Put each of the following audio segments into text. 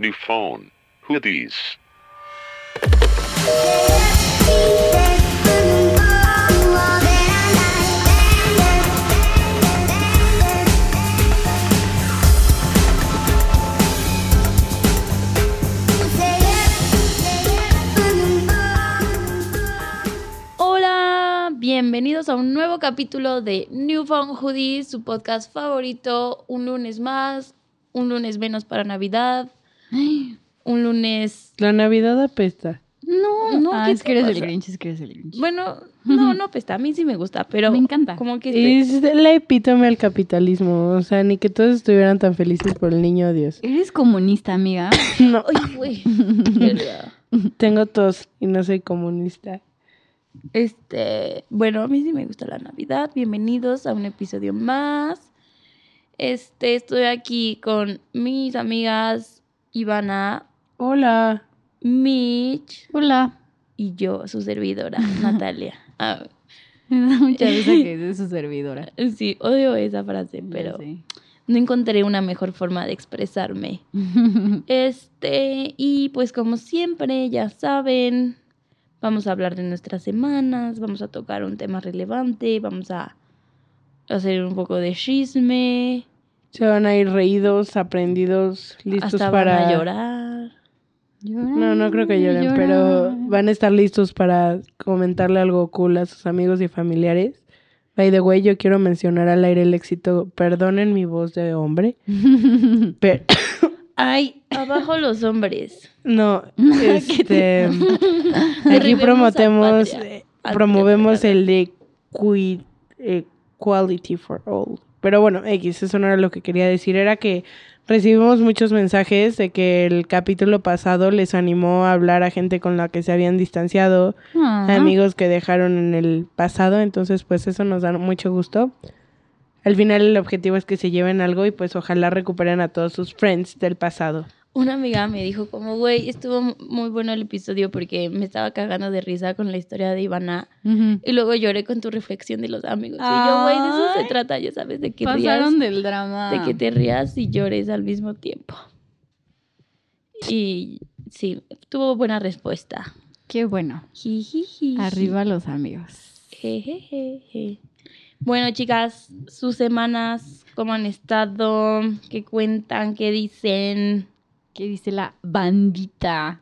New phone. Who bienvenidos a un nuevo capítulo de New Phone Hoodies, su podcast favorito. Un lunes más, un lunes menos para Navidad, un lunes. La Navidad apesta. No, no, ah, ¿qué es que eres el? Grinch, es que eres el Grinch. Bueno, no, no apesta. A mí sí me gusta, pero. Me encanta. Como que. este- Es la epítome al capitalismo. O sea, ni que todos estuvieran tan felices por el niño Dios. Eres comunista, amiga. No, Ay, güey. Verga. tengo tos y no soy comunista. Este, bueno, a mí sí me gusta la Navidad. Bienvenidos a un episodio más. Este, estoy aquí con mis amigas Ivana, Hola. Mitch Hola. y yo, su servidora, Natalia. Ah, Me da mucha risa que es su servidora. sí, odio esa frase, pero no encontré una mejor forma de expresarme. Este, y pues como siempre, ya saben, vamos a hablar de nuestras semanas, vamos a tocar un tema relevante, vamos a hacer un poco de chisme, Se van a ir reídos, aprendidos, listos hasta para... van a llorar. No, no creo que lloren, pero van a estar listos para comentarle algo cool a sus amigos y familiares. By the way, yo quiero mencionar al aire el éxito. Perdonen mi voz de hombre. Pero, Ay, abajo los hombres. no, este, aquí promotemos, eh, promovemos el de equality for all. Pero bueno, X, eso no era lo que quería decir, era que recibimos muchos mensajes de que el capítulo pasado les animó a hablar a gente con la que se habían distanciado, Ah. amigos que dejaron en el pasado, entonces pues eso nos da mucho gusto. Al final el objetivo es que se lleven algo y pues ojalá recuperen a todos sus friends del pasado. Una amiga me dijo como, güey, estuvo mu- muy bueno el episodio porque me estaba cagando de risa con la historia de Ivana. Y luego lloré con tu reflexión de los amigos. Y yo, güey, de eso se trata, ya sabes, de que Pasaron rías, del drama. de que te rías y llores al mismo tiempo. Y sí, tuvo buena respuesta. Qué bueno. Arriba los amigos. Jejejeje. Bueno, chicas, sus semanas, ¿cómo han estado? ¿Qué cuentan? ¿Qué dicen? ¿Qué dice la bandita?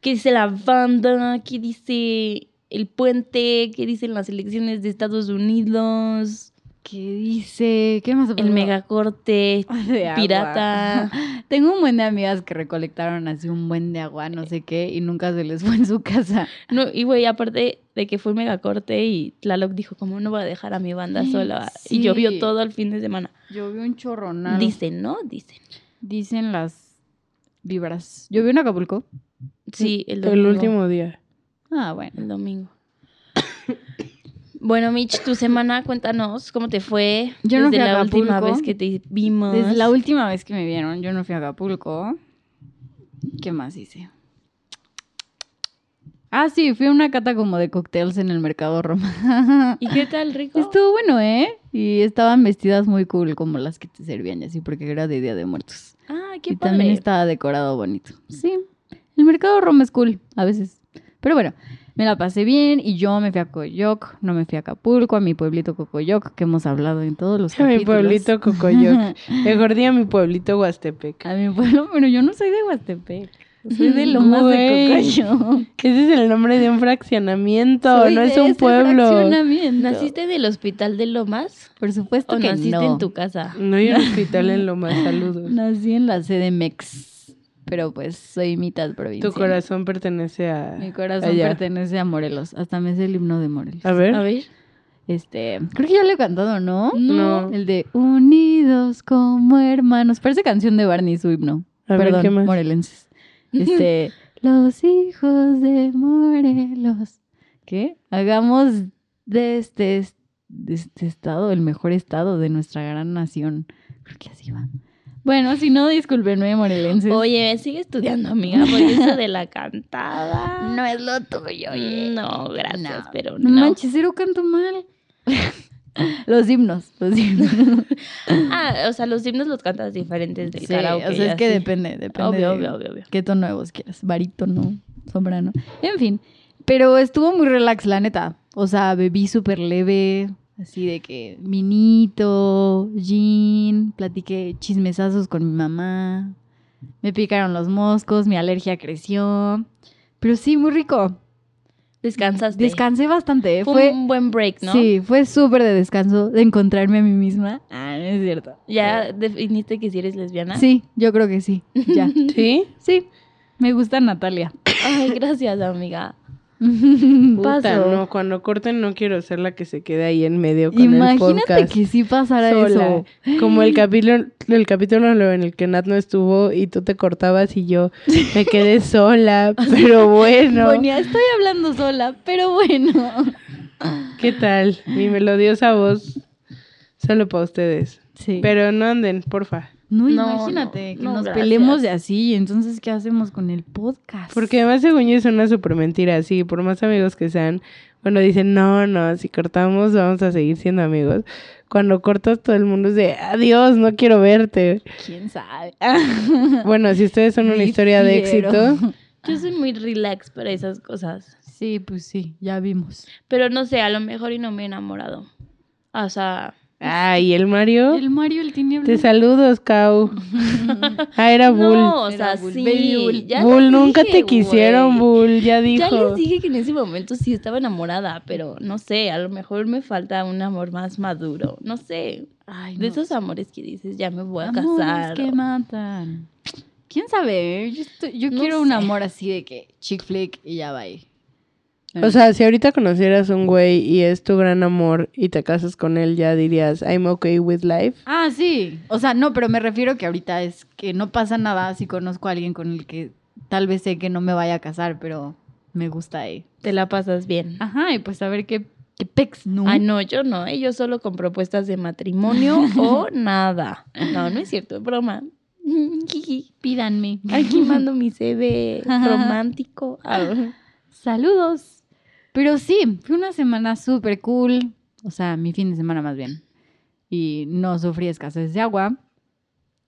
¿Qué dice la banda? ¿Qué dice el puente? ¿Qué dicen las elecciones de Estados Unidos? ¿Qué dice? ¿Qué más El megacorte pirata. Tengo un buen de amigas que recolectaron así un buen de agua, no sé qué, y nunca se les fue en su casa. No, y güey, aparte de que fue megacorte y Tlaloc dijo como no voy a dejar a mi banda sola. Y Sí. llovió todo el fin de semana. Yo vi un chorronal. Dicen, ¿no? Dicen. Dicen las vibras. Yo vi en Acapulco. Sí, el El domingo. último día. Ah, bueno. El domingo. Bueno, Mitch, tu semana, cuéntanos cómo te fue Yo no desde fui a la última vez que te vimos. Desde la última vez que me vieron, yo no fui a Acapulco. ¿Qué más hice? Ah, sí, fui a una cata como de cócteles en el Mercado Roma. ¿Y qué tal, rico? Estuvo bueno, ¿eh? Y estaban vestidas muy cool como las que te servían y así, porque era de Día de Muertos. Ah, qué y padre. también estaba decorado bonito. Sí, el Mercado Roma es cool, a veces. Pero bueno, me la pasé bien y yo me fui a Coyoc, no me fui a Acapulco, a mi pueblito Cocoyoc, que hemos hablado en todos los A mi capítulos. pueblito Cocoyoc. Mejor di a mi pueblito Huastepec. A mi pueblo, pero yo no soy de Huastepec. Soy de Lomas de Güey. Cocoyoc. Ese es el nombre de un fraccionamiento, Soy no es de un ese pueblo. fraccionamiento. ¿Naciste en el hospital de Lomas? Por supuesto ¿O que naciste no. en tu casa? No hay un hospital en Loma, saludos. Nací en la sede Mex, pero pues soy mitad provincia. Tu corazón pertenece a. Mi corazón allá. pertenece a Morelos. Hasta me sé el himno de Morelos. A ver. A ver. Este, creo que ya lo he cantado, ¿no? No. El de Unidos como hermanos. Parece canción de Barney su himno. A ver, Perdón, ¿qué más? morelenses. Este, los hijos de Morelos. ¿Qué? Hagamos de este, de este estado el mejor estado de nuestra gran nación. Creo que así va. Bueno, si no, discúlpenme, morelenses. Oye, sigue estudiando, amiga, porque eso de la cantada. no es lo tuyo, oye. No, gracias, No. pero No no. manches, cero canto mal. Los himnos, los himnos. Ah, o sea, los himnos los cantas diferentes del Sí, karaoke. o sea, es que así. depende, depende Obvio, de obvio, obvio, obvio. qué tono de voz quieras, barítono, soprano, en fin. Pero estuvo muy relax, la neta. O sea, bebí súper leve, así de que vinito, gin, platiqué chismesazos con mi mamá, me picaron los moscos, mi alergia creció. Pero sí, muy rico. Descansaste. Descansé bastante. ¿eh? Fue, Fue, un buen break, ¿no? Sí, fue súper de descanso, de encontrarme a mí misma. Ah, no es cierto. ¿Ya definiste que si eres lesbiana? Sí, yo creo que sí. Ya. ¿Sí? Sí, me gusta Natalia. Ay, gracias, amiga. Puta, Paso. no, cuando corten no quiero ser la que se quede ahí en medio con el Imagínate que sí pasara sola. eso. Como el capítulo, el capítulo en el que Nat no estuvo y tú te cortabas y yo me quedé sola, pero bueno. Estoy hablando sola, pero bueno. ¿Qué tal? Mi melodiosa voz solo para ustedes. Sí. Pero no anden, porfa. No, No, imagínate no, que no, nos gracias. peleemos de así. Entonces, ¿qué hacemos con el podcast? Porque además según yo es una súper mentira, así, por más amigos que sean, bueno, dicen, no, no, si cortamos vamos a seguir siendo amigos. Cuando cortas todo el mundo es de, adiós, no quiero verte. ¿Quién sabe? Bueno, si ustedes son una historia de éxito, Yo soy muy relax para esas cosas. Sí, pues sí, ya vimos. Pero no sé, a lo mejor y no me he enamorado. O sea, ay, el Mario, El Mario, el tiniebla. te saludos, Cau. Ah, era Bull. no, o Era sea, Bull, sí. baby Bull. ya Bull, nunca te quisieron. Bull, ya dijo. Ya les dije que en ese momento sí estaba enamorada, pero no sé, a lo mejor me falta un amor más maduro. No sé, Ay, de esos sé. amores que dices, ya me voy a Amores casar. que o- matan. ¿Quién sabe? Yo, estoy- yo No quiero un amor así de que chick flick y ya va ahí. O sea, si ahorita conocieras un güey y es tu gran amor y te casas con él, ya dirías, I'm okay with life. Ah, sí. O sea, no, pero me refiero que ahorita es que no pasa nada si conozco a alguien con el que tal vez sé que no me vaya a casar, pero me gusta ahí. Te la pasas bien. Ajá, y pues a ver qué, qué pex, ¿no? Ay, no, yo no, ¿eh? yo solo con propuestas de matrimonio o nada. No, no es cierto, es broma. Pídanme. Aquí mando mi CV romántico. Ah, Saludos. Pero sí, fue una semana súper cool. O sea, mi fin de semana más bien. Y no sufrí escasez de agua.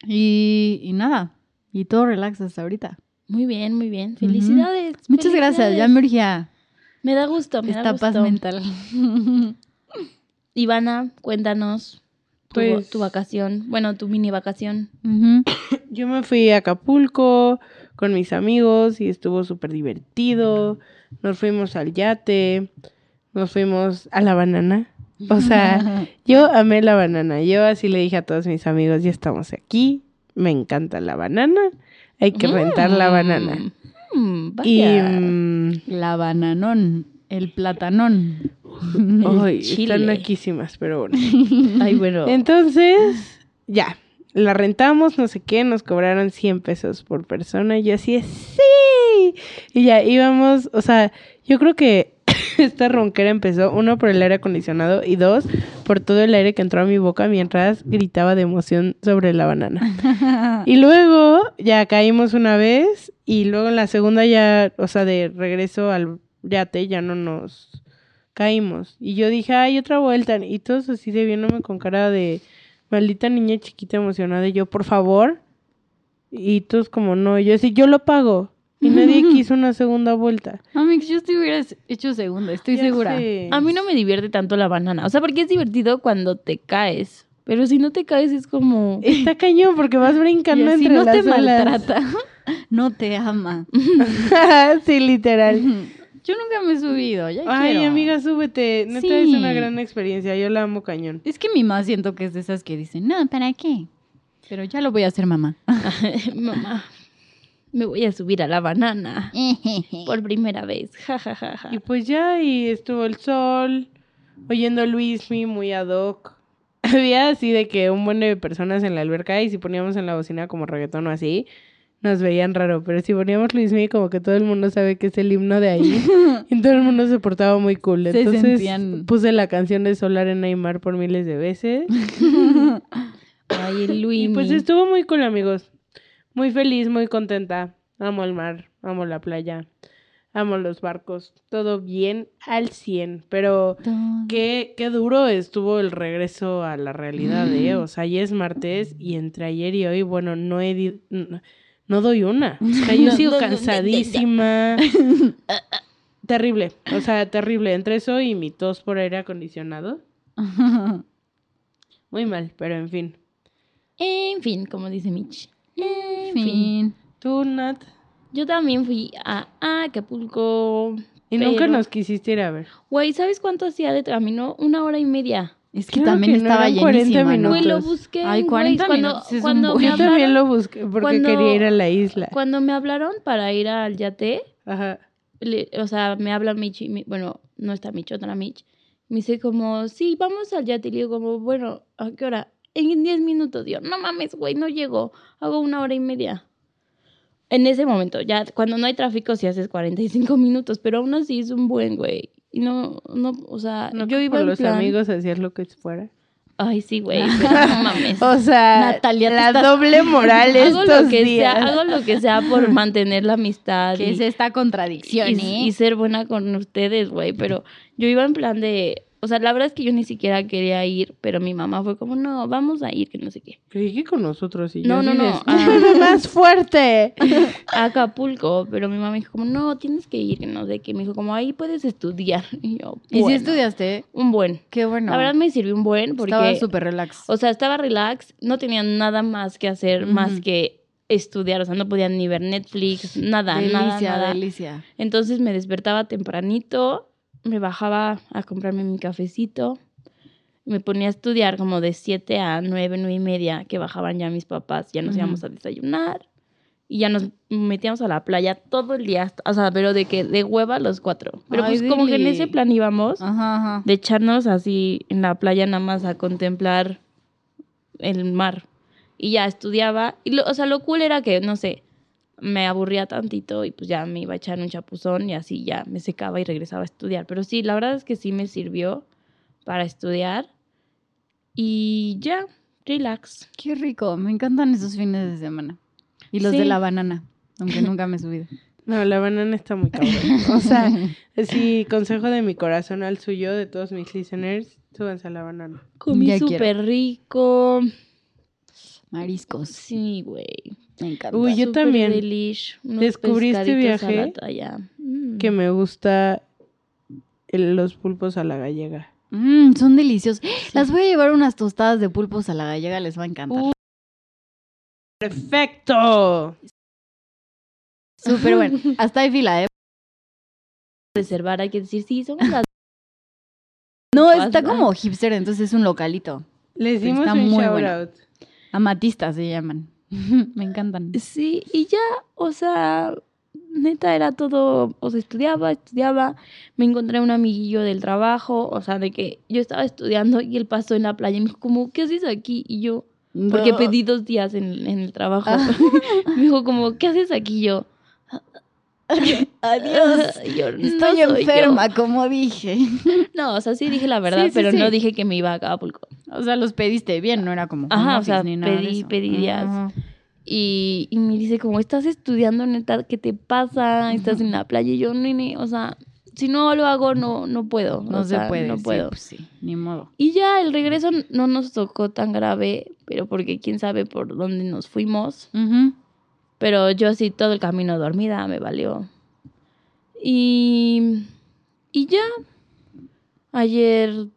Y, y nada. Y todo relax hasta ahorita. Muy bien, muy bien. Felicidades. Muchas gracias. Ya me urgía Me da gusto, me esta da gusto. paz mental. Ivana, cuéntanos tu, Pues- tu vacación, bueno, tu mini vacación. Yo me fui a Acapulco con mis amigos y estuvo súper divertido. Nos fuimos al yate, nos fuimos a la banana. O sea, yo amé la banana. Yo así le dije a todos mis amigos, ya estamos aquí, me encanta la banana, hay que rentar la banana. Mm, Y vaya. mm, La bananón. El platanón. ay, chile. están naquísimas, pero bueno. Ay, bueno. Entonces, ya, la rentamos, no sé qué, nos cobraron 100 pesos por persona. Y yo así, de, Y ya íbamos, o sea, yo creo que esta ronquera empezó, uno, por el aire acondicionado y dos, por todo el aire que entró a mi boca mientras gritaba de emoción sobre la banana. Y luego ya caímos una vez y luego en la segunda ya, o sea, de regreso al yate ya no nos caímos. Y yo dije, ay, otra vuelta. Y todos así de viéndome con cara de maldita niña chiquita emocionada. Y yo, por favor. Y todos como, no. Y yo así, yo lo pago. Y nadie quiso una segunda vuelta. Amix, yo te hubieras hecho segunda, estoy Ya segura. sé. A mí no me divierte tanto la banana. O sea, porque es divertido cuando te caes. Pero si no te caes es como... Está cañón porque vas Y brincando así entre no las te olas. maltrata, no te ama. sí, literal. Yo nunca me he subido, ya Ay, quiero. amiga, súbete. Neta Sí. es una gran experiencia. Yo la amo cañón. Es que mi mamá siento que es de esas que dicen, no, ¿para qué? Pero ya lo voy a hacer, mamá. Mamá, me voy a subir a la banana. Por primera vez. Ja, ja, ja, ja. Y pues ya, y estuvo el sol, oyendo Luismi muy ad hoc. Había así de que un buen de personas en la alberca y si poníamos en la bocina como reggaetón o así, nos veían raro. Pero si poníamos Luismi, como que todo el mundo sabe que es el himno de ahí. y todo el mundo se portaba muy cool. Se Entonces sentían- puse la canción de Solar en Neymar por miles de veces. Ay, el y pues estuvo muy cool, amigos. Muy feliz, muy contenta. Amo el mar, amo la playa. amo los barcos, todo bien al 100, pero qué, qué duro estuvo el regreso a la realidad, ¿eh? O sea, ya es martes y entre ayer y hoy, bueno, no he... di- No, no doy una. O sea, yo No, sigo no, cansadísima. terrible, o sea, terrible. Entre eso y mi tos por aire acondicionado. Muy mal, pero en fin. En fin, como dice Mitch. En fin. fin. Tú, Nat. Yo también fui a Acapulco. Y nunca nos quisiste ir a ver. Güey, ¿sabes cuánto hacía de camino? Una hora y media. Es que Claro también que no estaba eran 40 llenísima, ¿no? minutos. Güey, lo busqué. Ay, en 40 Waze. cuando, minutos cuando Yo también lo busqué porque cuando- quería ir a la isla. Cuando me hablaron para ir al yate, Ajá. le- o sea, me habla Mitch, y mi- bueno, no está Mitch, otra Mitch. Me dice como, sí, vamos al yate. Y le digo como, bueno, ¿a qué hora? En 10 minutos. Digo, no mames, güey, no llego. Hago una hora y media. En ese momento, ya cuando no hay tráfico, sí haces 45 minutos, pero aún así es un buen, güey. Y no, no, o sea, No yo que iba por en los plan... amigos hacías lo que fuera. Ay, sí, güey, no mames. O sea, Natalia, la estás- doble moral hago estos lo que días. sea, hago lo que sea por mantener la amistad ¿Qué y, es esta contradicción, y- eh? y ser buena con ustedes, güey. Pero yo iba en plan de, o sea, la verdad es que yo ni siquiera quería ir, pero mi mamá fue como, no, vamos a ir, que no sé qué. Creí que con nosotros y yo No, no, de, no, "Escúpeme más fuerte. A Acapulco, pero mi mamá me dijo como, no, tienes que ir, que no sé qué. Me dijo como, ahí puedes estudiar. Y yo, ¿Y si "Bueno". estudiaste? Un buen. Qué bueno. La verdad me sirvió un buen porque... Estaba súper relax. O sea, estaba relax, no tenía nada más que hacer más que estudiar, o sea, no podía ni ver Netflix, nada, delicia, nada, nada. delicia. Entonces me despertaba tempranito, me bajaba a comprarme mi cafecito, me ponía a estudiar como de 7 a 9, 9 y media, que bajaban ya mis papás, ya nos íbamos a desayunar y ya nos metíamos a la playa todo el día, o sea, pero de que de hueva los cuatro. Pero Ay, pues como que en ese plan íbamos Ajá, ajá. de echarnos así en la playa nada más a contemplar el mar. Y ya estudiaba. Y lo, o sea, lo cool era que, no sé, me aburría tantito y pues ya me iba a echar un chapuzón y así ya me secaba y regresaba a estudiar. Pero sí, la verdad es que sí me sirvió para estudiar. Y ya, relax. Qué rico. Me encantan esos fines de semana. Y los Sí. de la banana, aunque nunca me he subido. No, la banana está muy cabrón. O sea, sí, consejo de mi corazón al suyo, de todos mis listeners, súbanse a la banana. Comí Ya quiero. súper rico. Mariscos. Sí, güey. Me encanta. Uy, yo también. delish. Descubrí este viaje. Mm. Que me gusta el- los pulpos a la gallega. Mm, son deliciosos. Las voy a llevar unas tostadas de pulpos a la gallega, les va a encantar. Uh. ¡Perfecto! Súper bueno. Hasta hay fila, ¿eh? reservar, hay que decir, sí, somos las... No, está como hipster, entonces es un localito. Les dimos está un muy shout bueno. out. Amatistas se llaman. Me encantan. Sí, y ya, o sea, neta era todo, o sea, estudiaba, estudiaba, me encontré un amiguillo del trabajo, o sea, de que yo estaba estudiando y él pasó en la playa y me dijo como, ¿qué haces aquí? Y yo, porque pedí dos días en, en el trabajo. Ah. me dijo como, ¿qué haces aquí? Y yo, Adiós. Yo, "No Estoy soy yo". enferma, como dije. No, o sea, sí dije la verdad, Sí, sí, pero sí. no dije que me iba a Acapulco. O sea, los pediste bien, no era como. Ajá, o sea, ni nada pedí- pedí días. Ajá. Y, y me dice como, estás estudiando, neta, ¿qué te pasa? Estás en la playa. Y yo, nene, o sea, si no lo hago, no, no puedo. No o se sea, puede. No puedo. pues sí, ni modo. Y ya el regreso no nos tocó tan grave, pero porque quién sabe por dónde nos fuimos. Ujú. Pero yo así todo el camino dormida me valió. Y, y ya. Ayer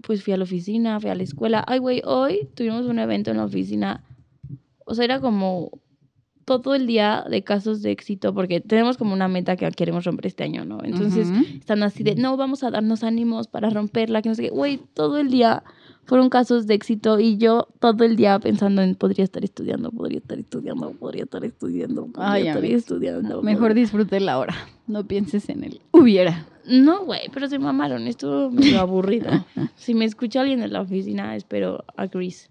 pues fui a la oficina, fui a la escuela. Ay, güey, hoy tuvimos un evento en la oficina. O sea, era como todo el día de casos de éxito, porque tenemos como una meta que queremos romper este año, ¿no? Entonces están así de, no, vamos a darnos ánimos para romperla, que no sé qué. Güey, todo el día fueron casos de éxito y yo todo el día pensando en, podría estar estudiando, podría estar estudiando, podría estar estudiando, podría Ay, estar estudiando. Mejor podría- disfrute la hora. No pienses en el hubiera. No, güey, pero se mamaron, estuvo medio aburrido. si me escucha alguien en la oficina, espero a Chris.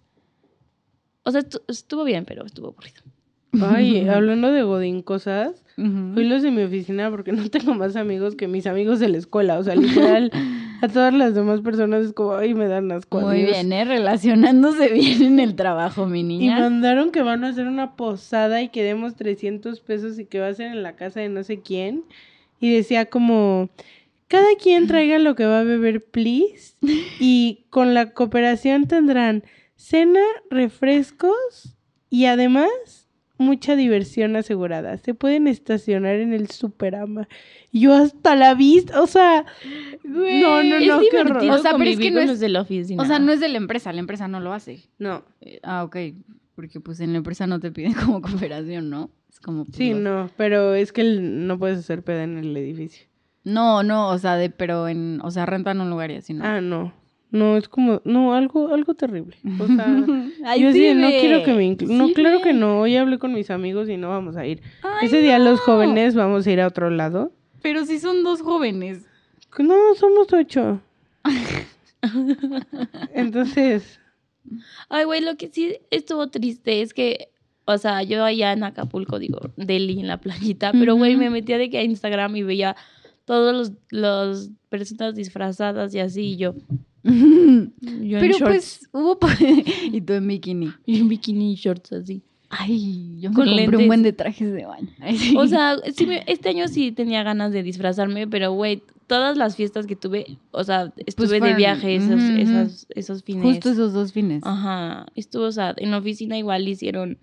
O sea, estu- estuvo bien, pero estuvo aburrido. Ay, hablando de Godín cosas, Ujú. fui los de mi oficina porque no tengo más amigos que mis amigos de la escuela. O sea, literal, a todas las demás personas es como, ay, me dan asco. Muy adiós". bien, ¿eh? Relacionándose bien en el trabajo, mi Y niña. mandaron que van a hacer una posada y que demos 300 pesos y que va a ser en la casa de no sé quién. y decía como, cada quien traiga lo que va a beber, please. Y con la cooperación tendrán cena, refrescos y además mucha diversión asegurada. Se pueden estacionar en el Superama. Yo hasta la vista, o sea, no, no, es no, qué horror. O sea, pero es que no es- los de la oficina. O sea, no es de la empresa, la empresa no lo hace. No, Eh, ah, ok. Porque pues en la empresa no te piden como cooperación, ¿no? Es como... pues, sí, los- no, pero es que el- no puedes hacer peda en el edificio. No, no, o sea, de, pero en, o sea, rentan un lugar y así, ¿no? Ah, no. No, es como, no, algo, algo terrible. O sea, Ay, yo sí no quiero que me inclu- No, claro que no. Hoy hablé con mis amigos y no vamos a ir. Ay, Ese día los jóvenes vamos a ir a otro lado. Pero si son dos jóvenes. No, somos ocho. Entonces, Ay, güey, lo que sí estuvo triste es que, o sea, yo allá en Acapulco, digo, Delhi, en la playita, pero, güey, me metía de que a Instagram y veía todos los, los personas disfrazadas y así, y yo, yo Pero pues hubo... y tú en bikini. y en bikini y shorts así. Ay, yo me Con compré lentes. un buen de trajes de baño. Sí. O sea, sí me- este año sí tenía ganas de disfrazarme, pero, güey, todas las fiestas que tuve, o sea, estuve de fueron- viaje esos, esos, esos fines. Justo esos dos fines. Ajá, estuvo, o sea, en la oficina igual hicieron,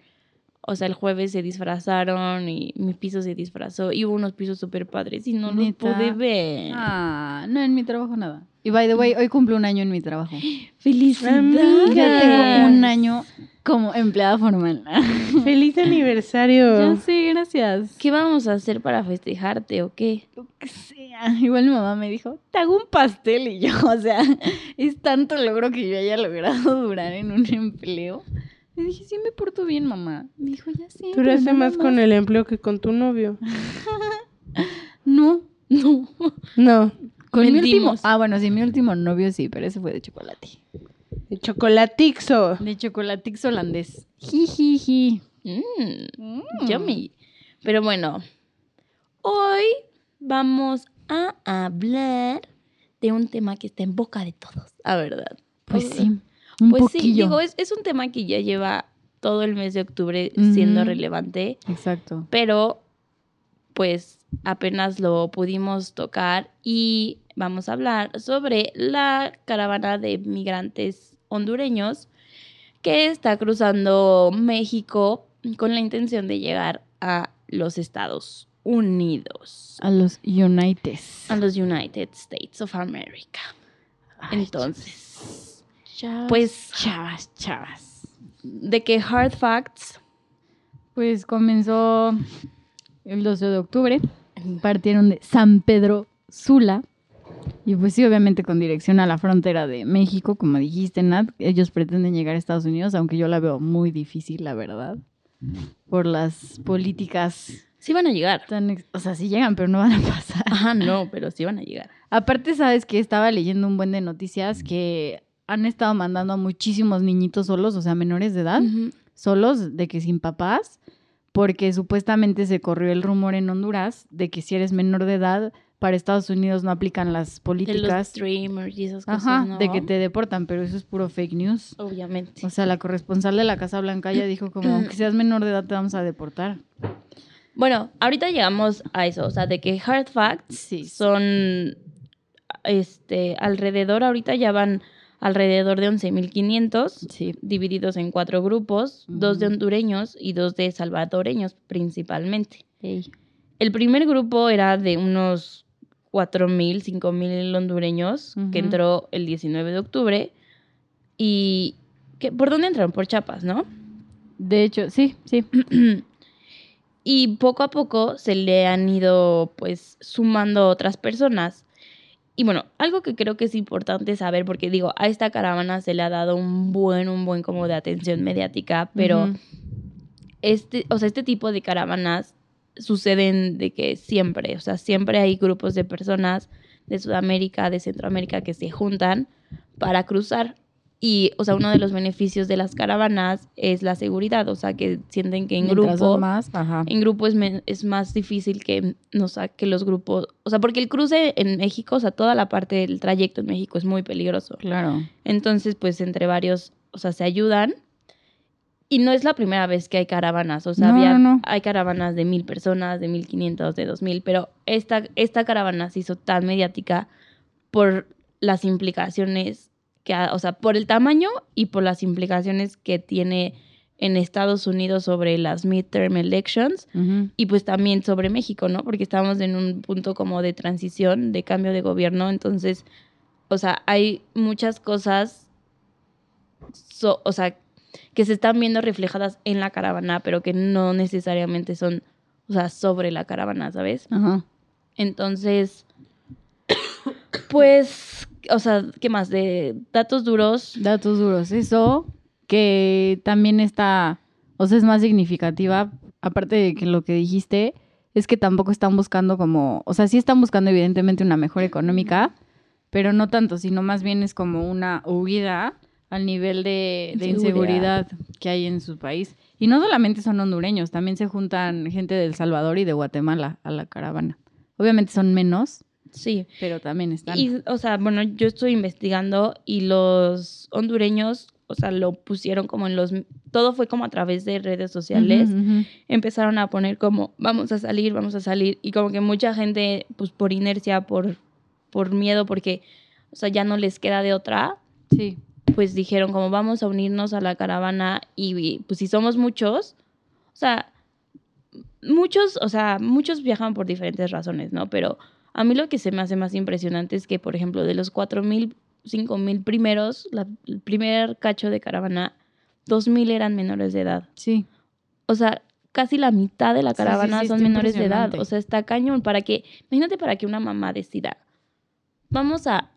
o sea, el jueves se disfrazaron y mi piso se disfrazó y hubo unos pisos súper padres y no los pude ver. Ah, no, en mi trabajo nada. Y by the way, hoy cumple un año en mi trabajo. ¡Felicidades! Amiga. Ya tengo un año como empleada formal. feliz aniversario. ya sé, gracias. ¿Qué vamos a hacer para festejarte o qué? Lo que sea. Igual mi mamá me dijo, te hago un pastel y yo, o sea, es tanto logro que yo haya logrado durar en un empleo. Le dije, sí me porto bien, mamá. Me dijo, ya sé. Duraste más con el empleo que con tu novio. No, No. No, con mi último. Ah, bueno, sí, mi último novio sí, pero ese fue de chocolate. de chocolatixo. De chocolatix holandés. Jijiji. Mm, yummy. Pero bueno, hoy vamos a hablar de un tema que está en boca de todos, la verdad. Pues sí, un Pues sí, digo, es, es un tema que ya lleva todo el mes de octubre siendo relevante, Exacto. pero pues apenas lo pudimos tocar y vamos a hablar sobre la caravana de migrantes hondureños que está cruzando México con la intención de llegar a los Estados Unidos, A los Unites. a los United States of America. Ay, Entonces, chavas, pues chavas, chavas. de que hard facts Pues comenzó el 12 de octubre. Partieron de San Pedro Sula. Y pues sí, obviamente con dirección a la frontera de México, como dijiste, Nat. Ellos pretenden llegar a Estados Unidos, aunque yo la veo muy difícil, la verdad. Por las políticas sí van a llegar. tan... O sea, sí llegan, pero no van a pasar. Ajá, no, pero sí van a llegar. Aparte, sabes que estaba leyendo un buen de noticias que han estado mandando a muchísimos niñitos solos, o sea, menores de edad, solos, de que sin papás, porque supuestamente se corrió el rumor en Honduras de que si eres menor de edad, para Estados Unidos no aplican las De los políticas. streamers y esas cosas, Ajá, ¿no? de que te deportan, pero eso es puro fake news. Obviamente. O sea, la corresponsal de la Casa Blanca ya dijo como, aunque seas menor de edad te vamos a deportar. Bueno, ahorita llegamos a eso, o sea, de que hard facts Sí. son este alrededor, ahorita ya van alrededor de 11.500 Sí. divididos en cuatro grupos, dos de hondureños y dos de salvadoreños principalmente. El primer grupo era de unos 4.000, 5.000 hondureños que Ujú. entró el 19 de octubre y que ¿por dónde entraron? Por Chiapas, ¿no? De hecho, sí, sí. y poco a poco se le han ido pues sumando otras personas. Y bueno, algo que creo que es importante saber, porque digo, a esta caravana se le ha dado un buen, un buen como de atención mediática, pero este, o sea, este tipo de caravanas suceden de que siempre, o sea, siempre hay grupos de personas de Sudamérica, de Centroamérica que se juntan para cruzar. Y, o sea, uno de los beneficios de las caravanas es la seguridad, o sea, que sienten que en Mientras grupo más, ajá. en grupo es, es más difícil que, no, sa- que los grupos, o sea, porque el cruce en México, o sea, toda la parte del trayecto en México es muy peligroso. Claro. Entonces, pues entre varios, o sea, se ayudan. y no es la primera vez que hay caravanas, o sea, No, había, no. hay caravanas de mil personas, de mil quinientos, de dos mil, pero esta, esta caravana se hizo tan mediática por las implicaciones que, ha- o sea, por el tamaño y por las implicaciones que tiene en Estados Unidos sobre las midterm elections y pues también sobre México, ¿no? Porque estamos en un punto como de transición, de cambio de gobierno, entonces, o sea, hay muchas cosas, so- o sea, que se están viendo reflejadas en la caravana, pero que no necesariamente son, o sea, sobre la caravana, ¿sabes? Ajá. Entonces, pues, o sea, ¿qué más? De datos duros. Datos duros. Eso que también está, o sea, es más significativa, aparte de que lo que dijiste, es que tampoco están buscando como, o sea, sí están buscando evidentemente una mejora económica, pero no tanto, sino más bien es como una huida al nivel de, de Inseguridad. que hay en su país. Y no solamente son hondureños, también se juntan gente de El Salvador y de Guatemala a la caravana. Obviamente son menos, Sí. pero también están. Y, o sea, bueno, yo estoy investigando y los hondureños, o sea, lo pusieron como en los... Todo fue como a través de redes sociales. Empezaron a poner como, vamos a salir, vamos a salir. Y como que mucha gente, pues por inercia, por, por miedo, porque, o sea, ya no les queda de otra, Sí. pues dijeron como vamos a unirnos a la caravana y, y, pues si somos muchos, o sea, muchos, o sea, muchos viajan por diferentes razones, ¿no? Pero a mí lo que se me hace más impresionante es que, por ejemplo, de los cuatro mil, cinco mil primeros, la- el primer cacho de caravana, dos mil eran menores de edad. Sí. O sea, casi la mitad de la Sí, sí, caravana sí, son menores de edad. O sea, está cañón para que, imagínate para que una mamá decida, vamos a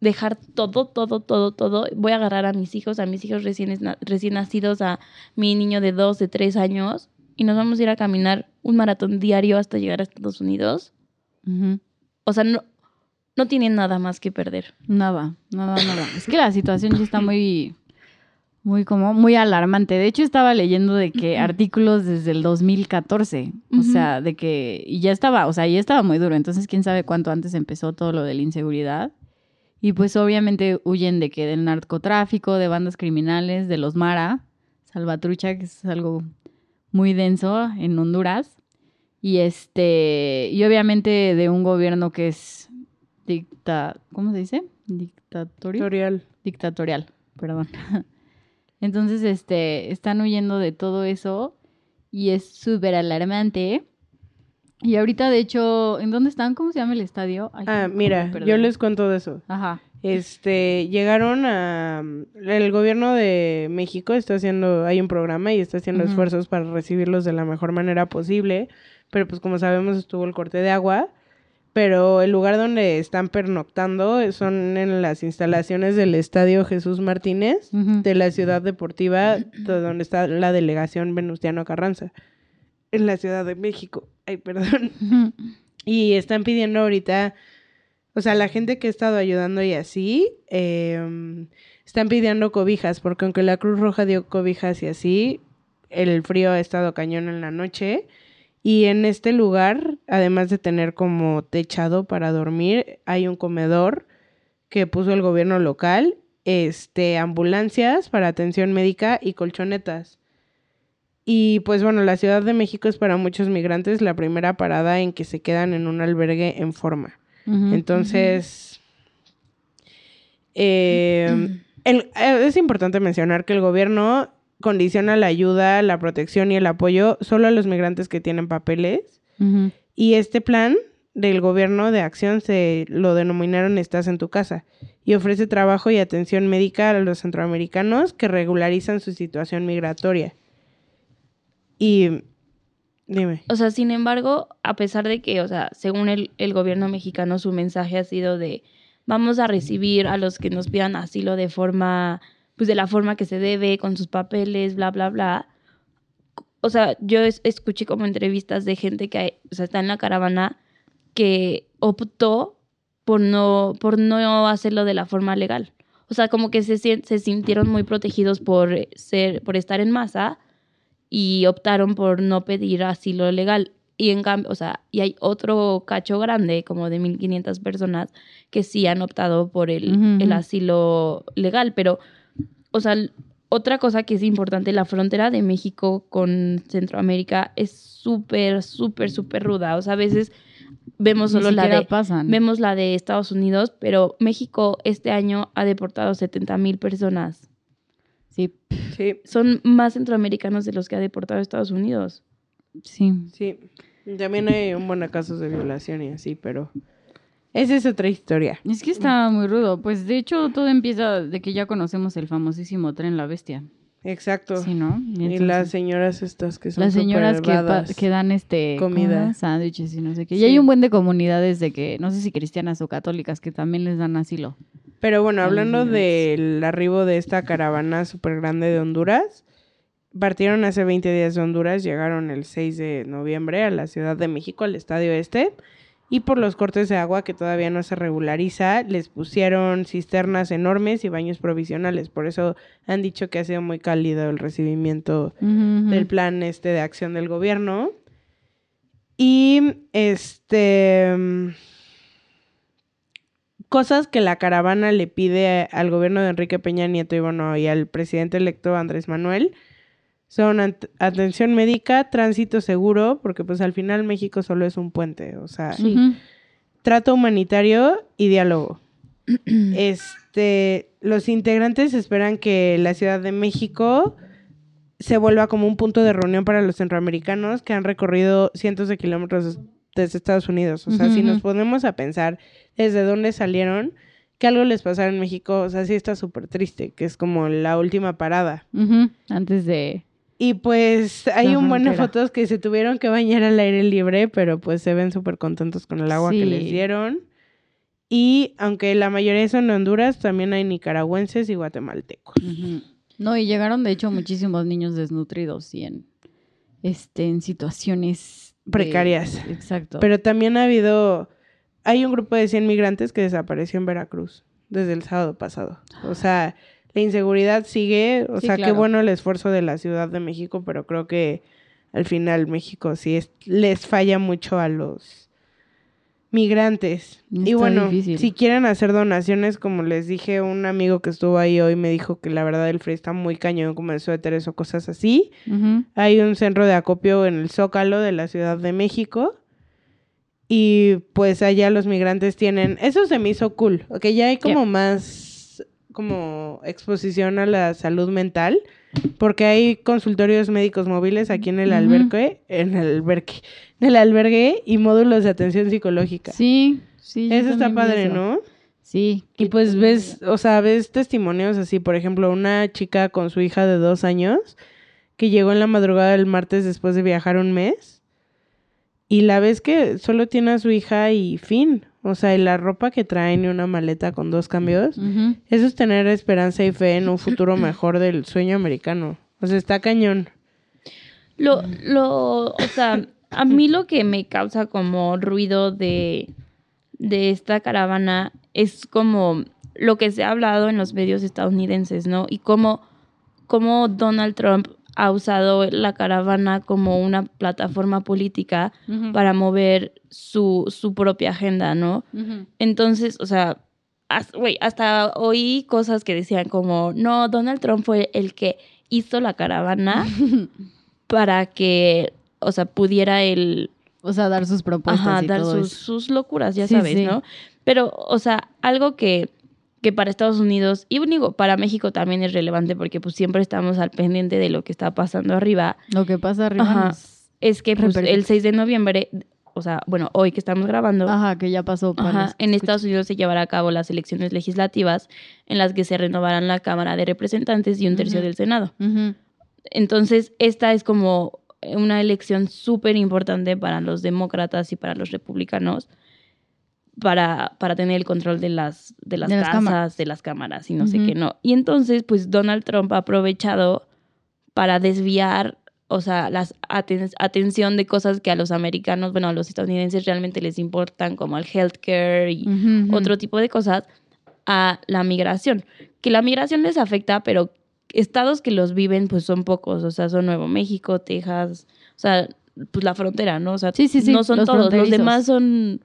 dejar todo, todo, todo, todo. Voy a agarrar a mis hijos, a mis hijos recién, recién nacidos, a mi niño de dos, de tres años, y nos vamos a ir a caminar un maratón diario hasta llegar a Estados Unidos. O sea, no, no tienen nada más que perder. Nada, nada, nada. Es que la situación ya está muy, muy como, muy alarmante. De hecho, estaba leyendo de que artículos desde el 2014, o Ujú. sea, de que, y ya estaba, o sea, ya estaba muy duro. Entonces, quién sabe cuánto antes empezó todo lo de la inseguridad. Y pues obviamente huyen de que del narcotráfico, de bandas criminales, de los Mara, Salvatrucha, que es algo muy denso en Honduras. Y este, y obviamente de un gobierno que es dicta, ¿cómo se dice? Dictatorio. Tutorial. Dictatorial, perdón. Entonces, este, están huyendo de todo eso y es súper alarmante. Y ahorita, de hecho, ¿en dónde están? ¿Cómo se llama el estadio? Ay, Ah, mira, yo les cuento de eso. Ajá. Este, llegaron a... El gobierno de México está haciendo, hay un programa y está haciendo esfuerzos para recibirlos de la mejor manera posible, pero pues como sabemos estuvo el corte de agua, pero el lugar donde están pernoctando son en las instalaciones del Estadio Jesús Martínez de la ciudad deportiva de donde está la delegación Venustiano Carranza, en la Ciudad de México. Ay, perdón. Y están pidiendo ahorita, o sea, la gente que ha estado ayudando y así, em, están pidiendo cobijas, porque aunque la Cruz Roja dio cobijas y así, el frío ha estado cañón en la noche. Y en este lugar, además de tener como techado para dormir, hay un comedor que puso el gobierno local, este, ambulancias para atención médica y colchonetas. Y pues bueno, la Ciudad de México es para muchos migrantes la primera parada en que se quedan en un albergue en forma. Entonces, eh, el- eh, es importante mencionar que el gobierno condiciona la ayuda, la protección y el apoyo solo a los migrantes que tienen papeles. Y este plan del gobierno de acción se lo denominaron Estás en tu casa y ofrece trabajo y atención médica a los centroamericanos que regularizan su situación migratoria. Y dime. O sea, sin embargo, a pesar de que, o sea, según el, el gobierno mexicano, su mensaje ha sido de vamos a recibir a los que nos pidan asilo de forma, pues de la forma que se debe, con sus papeles, bla, bla, bla. O sea, yo es- escuché como entrevistas de gente que o sea, está en la caravana que optó por no, por no hacerlo de la forma legal. O sea, como que se, se sintieron muy protegidos por ser, por estar en masa y optaron por no pedir asilo legal. Y en cambio, o sea, y hay otro cacho grande, como de 1500 personas, que sí han optado por el, el asilo legal, pero, o sea, otra cosa que es importante, la frontera de México con Centroamérica es súper, súper, súper ruda. O sea, a veces vemos solo la de, pasan. vemos la de Estados Unidos, pero México este año ha deportado 70 mil personas. Sí, Sí, Son más centroamericanos de los que ha deportado Estados Unidos. sí. sí. También hay un buen casos de violación y así, pero esa es otra historia. Es que está muy rudo. Pues de hecho todo empieza de que ya conocemos el famosísimo tren La Bestia. Exacto. Sí, ¿no? y entonces- las señoras estas que son las señoras que, dan este Comida. sándwiches y no sé qué. Y hay un buen de comunidades de que, no sé si cristianas o católicas, que también les dan asilo. Pero bueno, hablando del arribo de esta caravana súper grande de Honduras, partieron hace 20 días de Honduras, llegaron el 6 de noviembre a la Ciudad de México, al Estadio Este, y por los cortes de agua que todavía no se regulariza, les pusieron cisternas enormes y baños provisionales. Por eso han dicho que ha sido muy cálido el recibimiento del plan este de acción del gobierno. Y este cosas que la caravana le pide al gobierno de Enrique Peña Nieto y bueno, y al presidente electo Andrés Manuel son atención médica, tránsito seguro, porque pues al final México solo es un puente, o sea, Sí. Trato humanitario y diálogo. Este, los integrantes esperan que la Ciudad de México se vuelva como un punto de reunión para los centroamericanos que han recorrido cientos de kilómetros desde Estados Unidos. O sea, si nos ponemos a pensar desde dónde salieron, que algo les pasara en México, o sea, sí está súper triste, que es como la última parada. Antes de... Y pues hay un buen de fotos que se tuvieron que bañar al aire libre, pero pues se ven súper contentos con el agua que les dieron. Y aunque la mayoría son de Honduras, también hay nicaragüenses y guatemaltecos. No, y llegaron de hecho muchísimos niños desnutridos y en, este, en situaciones... de- Precarias. Exacto. Pero también ha habido, hay un grupo de 100 migrantes que desapareció en Veracruz desde el sábado pasado. O sea, la inseguridad sigue, o Sí, sea, qué bueno el esfuerzo de la Ciudad de México, pero creo que al final México sí es- les falla mucho a los migrantes. y bueno, difícil. si quieren hacer donaciones, como les dije, un amigo que estuvo ahí hoy me dijo que la verdad el frío está muy cañón, como de suéteres o cosas así. Hay un centro de acopio en el Zócalo de la Ciudad de México. Y pues allá los migrantes tienen... Eso se me hizo cool. Ok, ya hay como más como exposición a la salud mental. Porque hay consultorios médicos móviles aquí en el albergue, en el albergue, en el albergue y módulos de atención psicológica. Sí, sí. Eso está padre, eso. ¿no? Sí. Y pues ves, o sea, ves testimonios así, por ejemplo, una chica con su hija de dos años que llegó en la madrugada del martes después de viajar un mes y la ves que solo tiene a su hija y fin. O sea, y la ropa que traen y una maleta con dos cambios. Eso es tener esperanza y fe en un futuro mejor del sueño americano. O sea, está cañón. Lo, lo, o sea, a mí lo que me causa como ruido de, de esta caravana es como lo que se ha hablado en los medios estadounidenses, ¿no? Y cómo, cómo Donald Trump ha usado la caravana como una plataforma política para mover su, su propia agenda, ¿no? Entonces, o sea, hasta oí cosas que decían como, no, Donald Trump fue el que hizo la caravana para que, o sea, pudiera él O sea, dar sus propuestas ajá, y dar todo sus, eso. sus locuras, ya Sí, sabes, sí. ¿no? Pero, o sea, algo que, que para Estados Unidos y digo, para México también es relevante porque pues siempre estamos al pendiente de lo que está pasando arriba, Lo que pasa arriba Ajá. es que pues, el 6 de noviembre, o sea, bueno, hoy que estamos grabando, Ajá, que ya pasó. para Ajá, en. Estados Unidos se llevará a cabo las elecciones legislativas en las que se renovarán la Cámara de Representantes y un tercio del Senado. Entonces, esta es como una elección súper importante para los demócratas y para los republicanos para, para tener el control de las, de las De las casas, cámaras. de las cámaras y no sé qué no. Y entonces, pues Donald Trump ha aprovechado para desviar, o sea, la atención de cosas que a los americanos, bueno, a los estadounidenses realmente les importan, como el healthcare y otro tipo de cosas a la migración. Que la migración les afecta, pero estados que los viven pues son pocos, o sea, son Nuevo México, Texas, o sea, pues la frontera, ¿no? O sea, Sí, sí, sí, no son los todos, los demás son,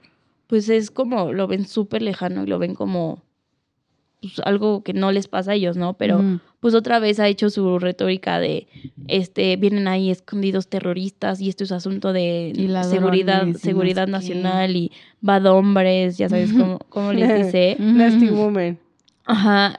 pues es como, lo ven súper lejano y lo ven como pues, algo que no les pasa a ellos, ¿no? Pero pues otra vez ha hecho su retórica de, este, vienen ahí escondidos terroristas y esto es asunto de seguridad, no seguridad sé qué. nacional y bad hombres, ya sabes cómo, cómo les dice. Nasty woman. Ajá.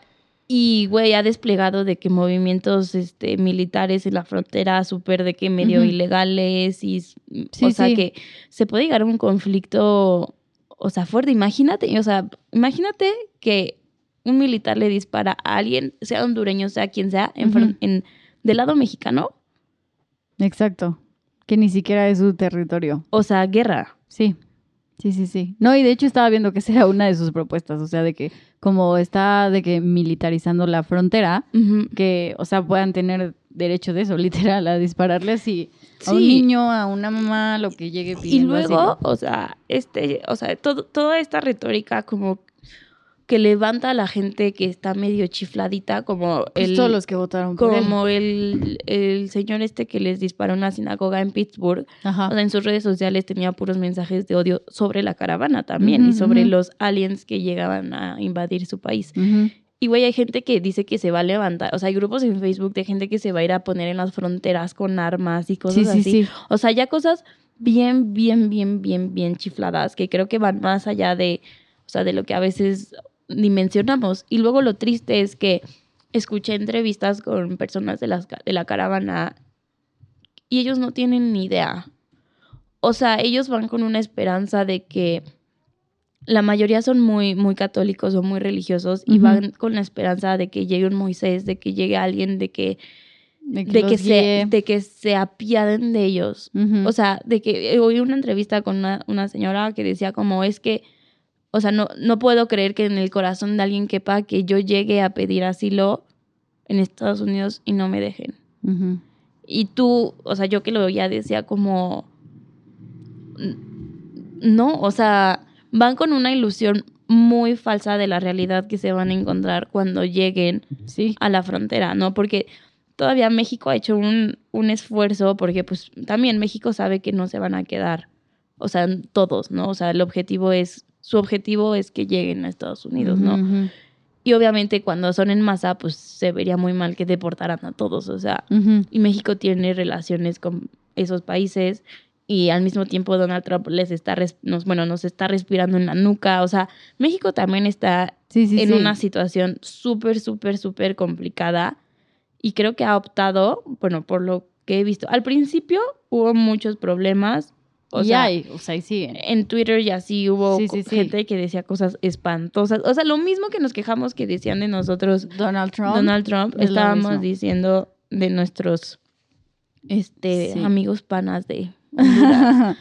Y, güey, ha desplegado de que movimientos este, militares en la frontera súper de que medio ilegales y, Sí, o sea, sí. que se puede llegar a un conflicto, o sea, fuerte. Imagínate, o sea, imagínate que un militar le dispara a alguien, sea hondureño, sea quien sea, en, del lado mexicano, Exacto. Que ni siquiera es su territorio. o sea, guerra. Sí, sí, sí, sí. No, y de hecho estaba viendo que esa era una de sus propuestas, o sea, de que como está de que militarizando la frontera, que, o sea, puedan tener derecho de eso, literal, a dispararle así a un niño, a una mamá, lo que llegue Y luego, o sea, este, o sea, todo, toda esta retórica como que levanta a la gente que está medio chifladita, como Pues el, todos los que votaron por él. como el, el señor este que les disparó en una sinagoga en Pittsburgh. Ajá. O sea, en sus redes sociales tenía puros mensajes de odio sobre la caravana también y sobre los aliens que llegaban a invadir su país. Y güey, hay gente que dice que se va a levantar, o sea, hay grupos en Facebook de gente que se va a ir a poner en las fronteras con armas y cosas Sí, sí, así. sí. O sea, ya cosas bien, bien, bien, bien, bien chifladas, que creo que van más allá de, o sea, de lo que a veces dimensionamos. Y luego lo triste es que escuché entrevistas con personas de, las, de la caravana y ellos no tienen ni idea. O sea, ellos van con una esperanza de que la mayoría son muy, muy católicos o muy religiosos y van con la esperanza de que llegue un Moisés, de que llegue alguien, de que, De que, de que, los se, de que se apiaden de ellos. O sea, de que eh, oí una entrevista con una, una señora que decía como es que, o sea, no, no puedo creer que en el corazón de alguien quepa que yo llegue a pedir asilo en Estados Unidos y no me dejen. Y tú, o sea, yo que lo oía decía como, "N- no, o sea, van con una ilusión muy falsa de la realidad que se van a encontrar cuando lleguen Sí. a la frontera, ¿no? Porque todavía México ha hecho un, un esfuerzo, porque pues también México sabe que no se van a quedar, o sea, todos, ¿no? O sea, el objetivo es, su objetivo es que lleguen a Estados Unidos, ¿no? Y obviamente cuando son en masa, pues se vería muy mal que deportaran a todos, o sea, y México tiene relaciones con esos países y al mismo tiempo Donald Trump les está, nos, bueno, nos está respirando en la nuca, o sea, México también está Sí, sí, en sí. una situación súper, súper, súper complicada y creo que ha optado, bueno, por lo que he visto, al principio hubo muchos problemas, o y sea, hay, o sea, y siguen. en Twitter y así hubo Sí, sí. gente que decía cosas espantosas, o sea, lo mismo que nos quejamos que decían de nosotros Donald Trump. Donald Trump, es estábamos diciendo de nuestros este amigos panas de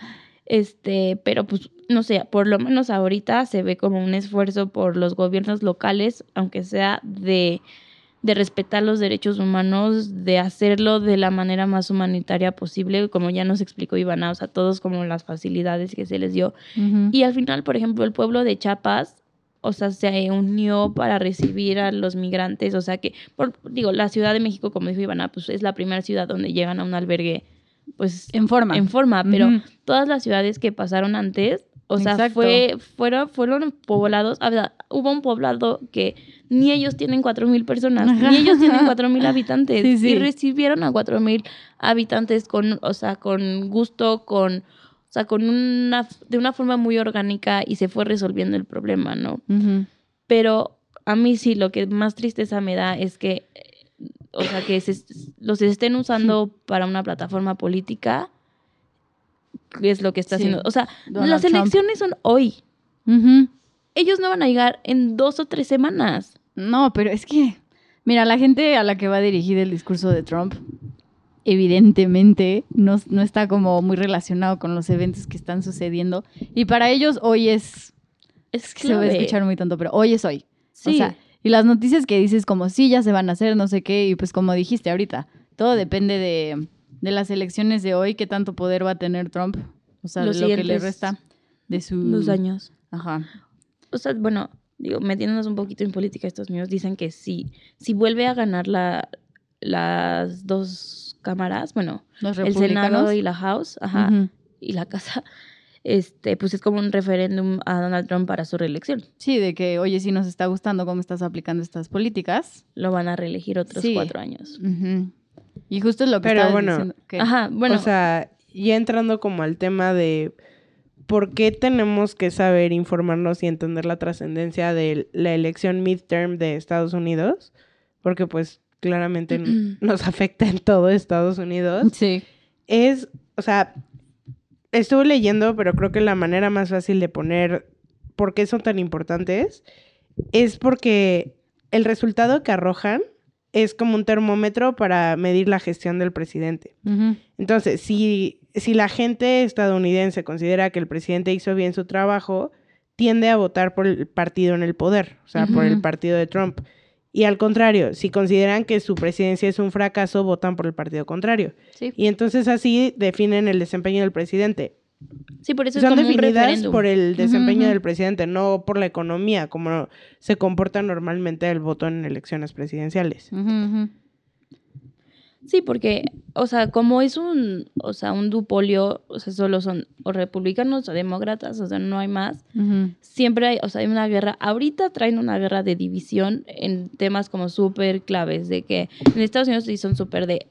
Este, pero pues no sé, por lo menos ahorita se ve como un esfuerzo por los gobiernos locales, aunque sea de de respetar los derechos humanos, de hacerlo de la manera más humanitaria posible, como ya nos explicó Ivana, o sea, todos como las facilidades que se les dio. Ujú. Y al final, por ejemplo, el pueblo de Chiapas, o sea, se unió para recibir a los migrantes, o sea que, por, digo, la Ciudad de México, como dijo Ivana, pues es la primera ciudad donde llegan a un albergue, pues en forma. en forma, pero todas las ciudades que pasaron antes, o sea, Exacto. fue, fueron, fueron poblados, a ver, hubo un poblado que ni ellos tienen cuatro mil personas, Ajá. ni ellos tienen cuatro mil habitantes, Sí, sí. y recibieron a cuatro mil habitantes con, o sea, con gusto, con, o sea, con una, de una forma muy orgánica y se fue resolviendo el problema, ¿no? Pero a mí sí, lo que más tristeza me da es que, o sea, que se, los estén usando para una plataforma política, es lo que está Sí. haciendo. O sea, Donald las Trump. elecciones son hoy. Ellos no van a llegar en dos o tres semanas. No, pero es que, mira, la gente a la que va dirigido el discurso de Trump, evidentemente no, no está como muy relacionado con los eventos que están sucediendo. Y para ellos hoy es, Es que se va a escuchar muy tonto, pero hoy es hoy. Sí. O sea, y las noticias que dices como sí, ya se van a hacer, no sé qué, y pues como dijiste ahorita, todo depende de, de las elecciones de hoy, qué tanto poder va a tener Trump. O sea, Los lo que le resta de su... dos años. Ajá. O sea, bueno, digo, metiéndonos un poquito en política, estos míos dicen que si, si vuelve a ganar la, las dos cámaras, bueno, Los el. Senado y la House, ajá, y la Casa, este, pues es como un referéndum a Donald Trump para su reelección. Sí, de que, oye, si nos está gustando cómo estás aplicando estas políticas. Lo van a reelegir otros Sí. cuatro años. Y justo es lo que Pero estabas bueno, diciendo, que- Ajá, bueno, O sea, ya entrando como al tema de por qué tenemos que saber informarnos y entender la trascendencia de la elección midterm de Estados Unidos, porque pues claramente nos afecta en todo Estados Unidos, Sí. es, o sea, estuve leyendo, pero creo que la manera más fácil de poner por qué son tan importantes es porque el resultado que arrojan es como un termómetro para medir la gestión del presidente. Entonces, si, si la gente estadounidense considera que el presidente hizo bien su trabajo, tiende a votar por el partido en el poder, o sea, por el partido de Trump. Y al contrario, si consideran que su presidencia es un fracaso, votan por el partido contrario. sí. Y entonces así definen el desempeño del presidente. Sí, por eso es Son como un definidas referéndum. por el desempeño del presidente, no por la economía, como se comporta normalmente el voto en elecciones presidenciales. Ujú. Sí, porque, o sea, como es un, o sea, un dupolio, o sea, solo son o republicanos o demócratas, o sea, no hay más. Siempre hay, o sea, hay una guerra. Ahorita traen una guerra de división en temas como súper claves, de que en Estados Unidos sí son súper de,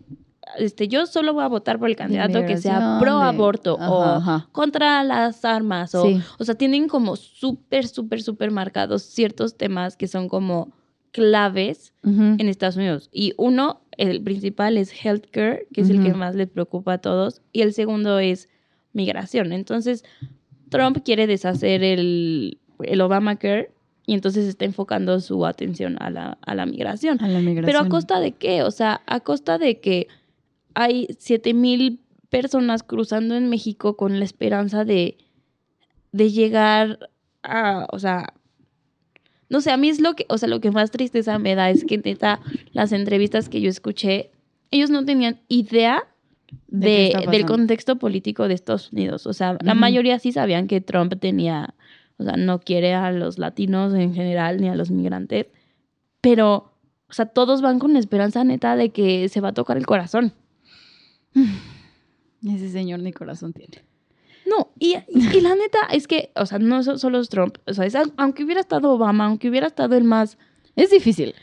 este, yo solo voy a votar por el candidato que sea pro de- aborto o Ajá, contra las armas o, Sí. o sea, tienen como súper, súper, súper marcados ciertos temas que son como claves en Estados Unidos. Y uno, el principal es healthcare, que es el que más les preocupa a todos, y el segundo es migración. Entonces, Trump quiere deshacer el, el Obamacare y entonces está enfocando su atención a la, a la migración. A la migración. Pero a costa de qué? O sea, a costa de que hay 7 mil personas cruzando en México con la esperanza de, de llegar a, o sea, no sé, a mí es lo que, o sea, lo que más tristeza me da es que neta, las entrevistas que yo escuché, ellos no tenían idea ¿De qué de, está del contexto político de Estados Unidos. O sea, la mayoría sí sabían que Trump tenía, o sea, no quiere a los latinos en general ni a los migrantes, pero, o sea, todos van con la esperanza neta de que se va a tocar el corazón. Ese señor ni corazón tiene. No, y, y la neta es que, o sea, no so- solo es Trump, o sea, es aunque hubiera estado Obama, aunque hubiera estado el más, Es difícil.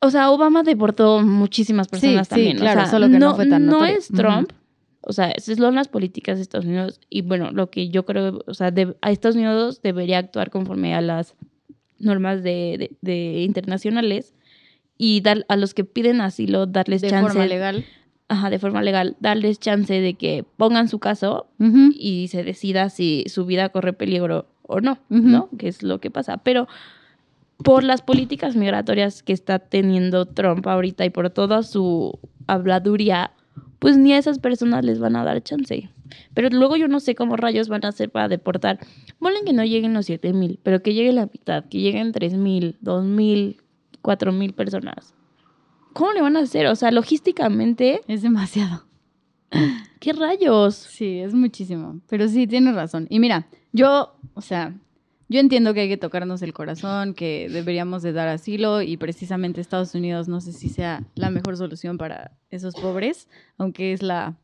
o sea, Obama deportó muchísimas personas sí, también, claro, o sea, solo que no fue tan no notorio. es Trump, o sea, esas son las políticas de Estados Unidos y bueno, lo que yo creo, o sea, de- a Estados Unidos debería actuar conforme a las normas de, de- de internacionales y dar a los que piden asilo darles De chance, forma legal. Ajá, de forma legal, darles chance de que pongan su caso y se decida si su vida corre peligro o no. ¿no? Que es lo que pasa. Pero por las políticas migratorias que está teniendo Trump ahorita y por toda su habladuría, pues ni a esas personas les van a dar chance. Pero luego yo no sé cómo rayos van a hacer para deportar. Volen que no lleguen los 7 mil, pero que llegue la mitad, que lleguen 3 mil, 2 mil, 4 mil personas. ¿Cómo le van a hacer? O sea, logísticamente, Es demasiado. ¿qué rayos? Sí, es muchísimo. Pero sí, tienes razón. Y mira, yo, o sea, yo entiendo que hay que tocarnos el corazón, que deberíamos de dar asilo y precisamente Estados Unidos no sé si sea la mejor solución para esos pobres, aunque es la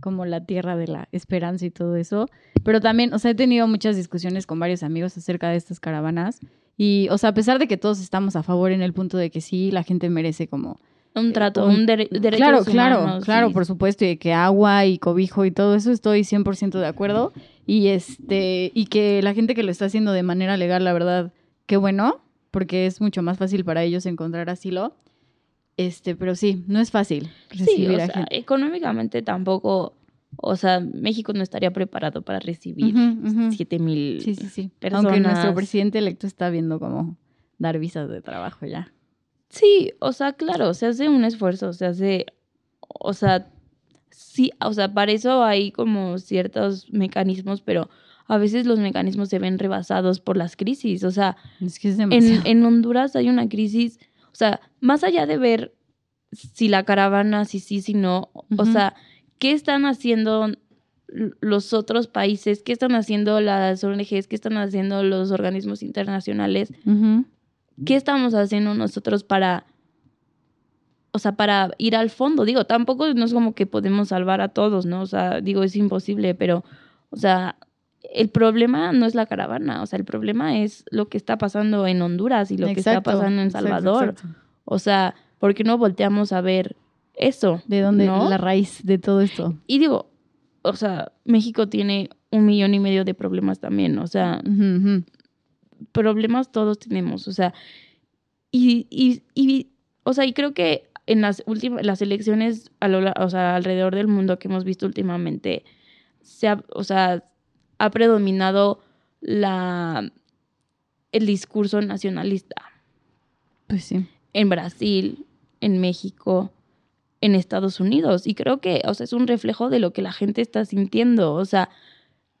como la tierra de la esperanza y todo eso. Pero también, o sea, he tenido muchas discusiones con varios amigos acerca de estas caravanas y, o sea, a pesar de que todos estamos a favor en el punto de que sí, la gente merece como Un trato, un- un, dere- derechos Claro, claro, humanos claro, por supuesto, y que agua y cobijo y todo eso estoy 100% de acuerdo. Y este y que la gente que lo está haciendo de manera legal, la verdad, qué bueno, porque es mucho más fácil para ellos encontrar asilo. Este, pero sí, no es fácil Sí, recibir o a sea, gente. económicamente tampoco, o sea, México no estaría preparado para recibir ujú. 7 mil Sí, sí, sí. personas. Aunque nuestro presidente electo está viendo cómo dar visas de trabajo ya. Sí, o sea, claro, se hace un esfuerzo, se hace, o sea, sí, o sea, para eso hay como ciertos mecanismos, pero a veces los mecanismos se ven rebasados por las crisis, o sea, Es que es en, en Honduras hay una crisis, o sea, más allá de ver si la caravana, si sí, si no, o sea, ¿qué están haciendo los otros países? ¿Qué están haciendo las ONGs? ¿Qué están haciendo los organismos internacionales? ¿Qué estamos haciendo nosotros para, o sea, para ir al fondo? Digo, tampoco no es como que podemos salvar a todos, ¿no? O sea, digo, es imposible, pero, o sea, el problema no es la caravana, o sea, el problema es lo que está pasando en Honduras y lo que está pasando en Salvador. exacto. O sea, ¿por qué no volteamos a ver eso? ¿De dónde ¿no? la raíz de todo esto? Y digo, o sea, México tiene un millón y medio de problemas también, o sea, problemas todos tenemos, o sea, y, y, y, o sea, y creo que en las últimas, las elecciones a lo la- o sea, alrededor del mundo que hemos visto últimamente, se ha, o sea, ha predominado la, el discurso nacionalista Pues sí. en Brasil, en México, en Estados Unidos. Y creo que, o sea, es un reflejo de lo que la gente está sintiendo. O sea,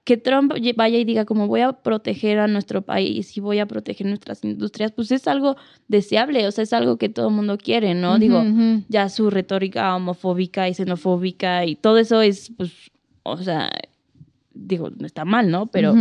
que Trump vaya y diga como voy a proteger a nuestro país y voy a proteger nuestras industrias, pues es algo deseable, o sea, es algo que todo el mundo quiere, ¿no? Digo, ya su retórica homofóbica y xenofóbica y todo eso es, pues, o sea, digo, no está mal, ¿no? Pero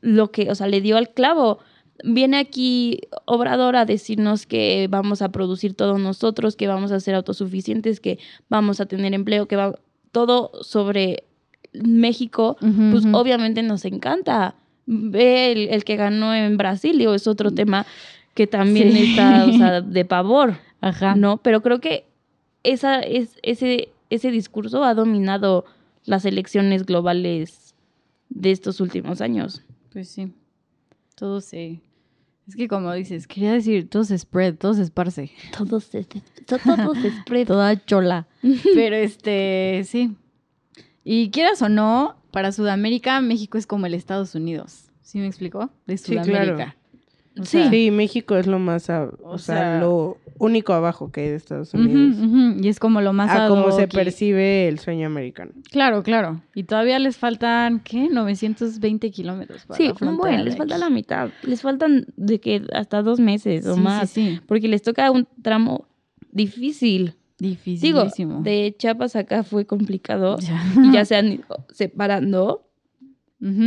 lo que, o sea, le dio al clavo. Viene aquí Obrador a decirnos que vamos a producir todos nosotros, que vamos a ser autosuficientes, que vamos a tener empleo, que va todo sobre México, pues obviamente nos encanta. Ve el, el que ganó en Brasil, digo, es otro tema que también Sí. está, o sea, de pavor, Ajá. ¿no? Pero creo que esa, es, ese, ese discurso ha dominado las elecciones globales de estos últimos años. Pues sí. Todo se. Es que como dices, quería decir, todo se spread, todo se esparce. Todo se, to- todo se spread. Toda chola. Pero este, sí. Y quieras o no, para Sudamérica, México es como el Estados Unidos. ¿Sí me explicó? De Sí, claro. Sudamérica. O Sí. sea, Sí, México es lo más, o, O sea, sea- lo único abajo que hay de Estados Unidos. Y es como lo más a cómo se percibe el sueño americano. Claro, claro. Y todavía les faltan, ¿qué? 920 kilómetros. para Sí, un buen, les falta la mitad. Les faltan de que hasta dos meses o Sí, más. Sí, sí. Porque les toca un tramo difícil. Digo, Dificilísimo. de Chiapas acá fue complicado. Ya. Y ya se han ido separando,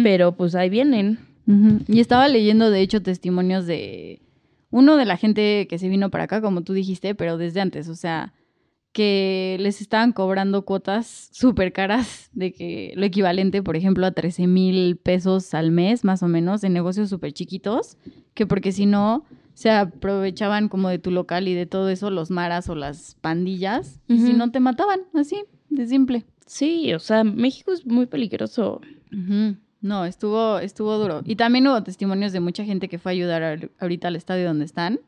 pero pues ahí vienen. Y estaba leyendo, de hecho, testimonios de uno de la gente que se vino para acá, como tú dijiste, pero desde antes, o sea, que les estaban cobrando cuotas súper caras, de que lo equivalente, por ejemplo, a 13 mil pesos al mes, más o menos, en negocios súper chiquitos, que porque si no, se aprovechaban como de tu local y de todo eso los maras o las pandillas, y si no te mataban, así, de simple. Sí, o sea, México es muy peligroso. No, estuvo, estuvo duro. Y también hubo testimonios de mucha gente que fue a ayudar ahorita al estadio donde están.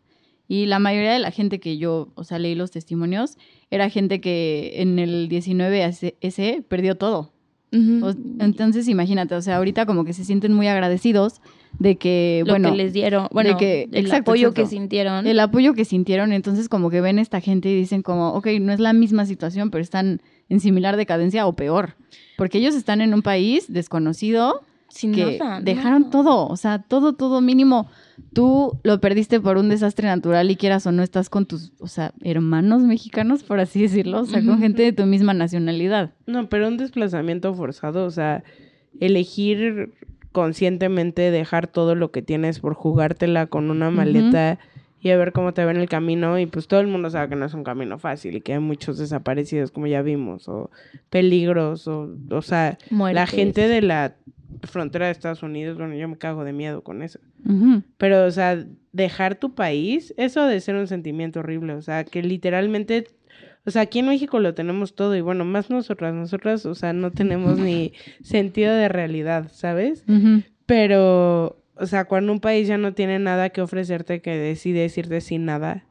Y la mayoría de la gente que yo, o sea, leí los testimonios, era gente que en el 19 ese- ese perdió todo. O- entonces, imagínate, o sea, ahorita como que se sienten muy agradecidos de que, lo bueno, que les dieron, bueno, que- el exacto, apoyo exacto. que sintieron. el apoyo que sintieron, entonces como que ven esta gente y dicen como, ok, no es la misma situación, pero están en similar decadencia o peor. Porque ellos están en un país desconocido sin que nada, dejaron no. todo, o sea, todo, todo mínimo. Tú lo perdiste por un desastre natural y quieras o no estás con tus, o sea, hermanos mexicanos, por así decirlo, o sea, con gente de tu misma nacionalidad. No, pero un desplazamiento forzado, o sea, elegir conscientemente dejar todo lo que tienes por jugártela con una maleta y a ver cómo te va en el camino y pues todo el mundo sabe que no es un camino fácil y que hay muchos desaparecidos como ya vimos o peligros o o sea, la gente de la frontera de Estados Unidos, bueno, yo me cago de miedo con eso. Pero, o sea, dejar tu país, eso de ser un sentimiento horrible. O sea, que literalmente, o sea, aquí en México lo tenemos todo y bueno, más nosotras, nosotras, o sea, no tenemos ni sentido de realidad, ¿sabes? Pero, o sea, cuando un país ya no tiene nada que ofrecerte, que decide decirte sin nada,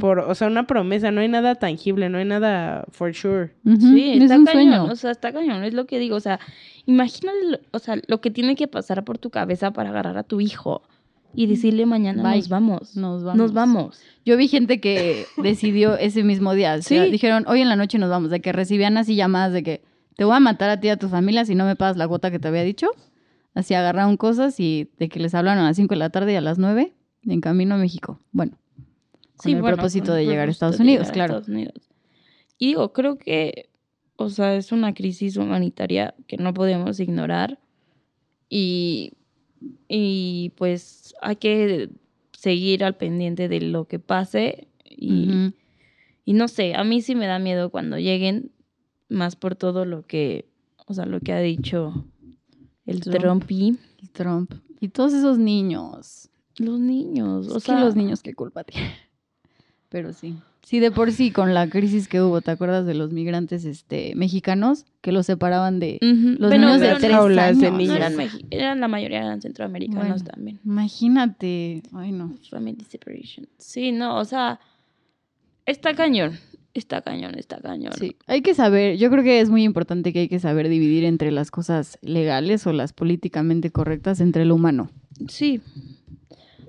por, o sea, una promesa, no hay nada tangible, no hay nada for sure. Sí, es está un cañón, sueño. o sea, está cañón, es lo que digo, o sea, imagínate, lo- o sea, lo que tiene que pasar por tu cabeza para agarrar a tu hijo y decirle mañana Bye. nos vamos, Nos vamos. nos vamos. Yo vi gente que decidió ese mismo día. o sea, Sí. dijeron, hoy en la noche nos vamos. De que recibían así llamadas de que te voy a matar a ti y a tu familia si no me pagas la cuota que te había dicho. Así agarraron cosas y de que les hablaron a las 5 de la tarde y a las 9 en camino a México. Bueno, con el bueno, propósito de el llegar a Estados Unidos, claro. Estados Unidos. Y digo, creo que, o sea, es una crisis humanitaria que no podemos ignorar y, y pues hay que seguir al pendiente de lo que pase y, y no sé, a mí sí me da miedo cuando lleguen, más por todo lo que, o sea, lo que ha dicho el Trump. Trumpy. El Trump. Y todos esos niños. Los niños, o Es sea, que los niños, qué culpa tienen. Pero sí. Sí, de por sí, con la crisis que hubo, ¿te acuerdas de los migrantes este, mexicanos que los separaban de... Los pero- niños de tres no- de años. no eran, eran la mayoría eran centroamericanos Bueno. también. Imagínate. Ay, no. Family separation. Sí, no, o sea, está cañón. Está cañón, está cañón. Sí, hay que saber, yo creo que es muy importante que hay que saber dividir entre las cosas legales o las políticamente correctas entre lo humano. Sí.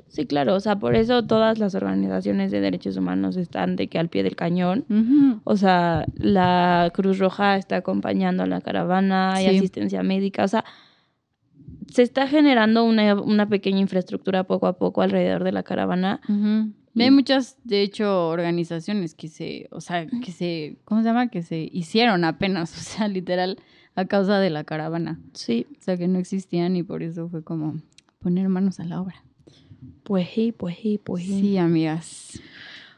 Sí, claro, o sea, por eso todas las organizaciones de derechos humanos están de que al pie del cañón. O sea, la Cruz Roja está acompañando a la caravana, hay Sí. asistencia médica, o sea, se está generando una, una pequeña infraestructura poco a poco alrededor de la caravana. Y Hay muchas, de hecho, organizaciones que se, o sea, que se, ¿cómo se llama? Que se hicieron apenas, o sea, literal, a causa de la caravana. Sí, O sea, que no existían y por eso fue como poner manos a la obra. pues sí, pues sí, pues sí. Sí, amigas.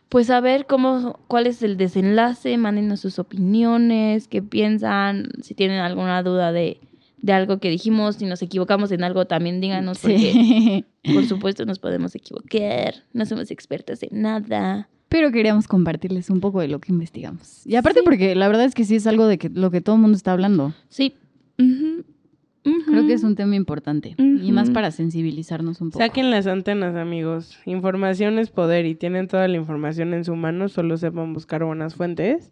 Pues a ver cómo, cuál es el desenlace, mándenos sus opiniones, qué piensan, si tienen alguna duda de, de algo que dijimos, si nos equivocamos en algo también díganos, porque Sí. por supuesto nos podemos equivocar, no somos expertas en nada. Pero queríamos compartirles un poco de lo que investigamos. Y aparte Sí. porque la verdad es que sí es algo de que, lo que todo el mundo está hablando. Sí. Creo que es un tema importante. Y más para sensibilizarnos un poco. Saquen las antenas, amigos. Información es poder y tienen toda la información en su mano, solo sepan buscar buenas fuentes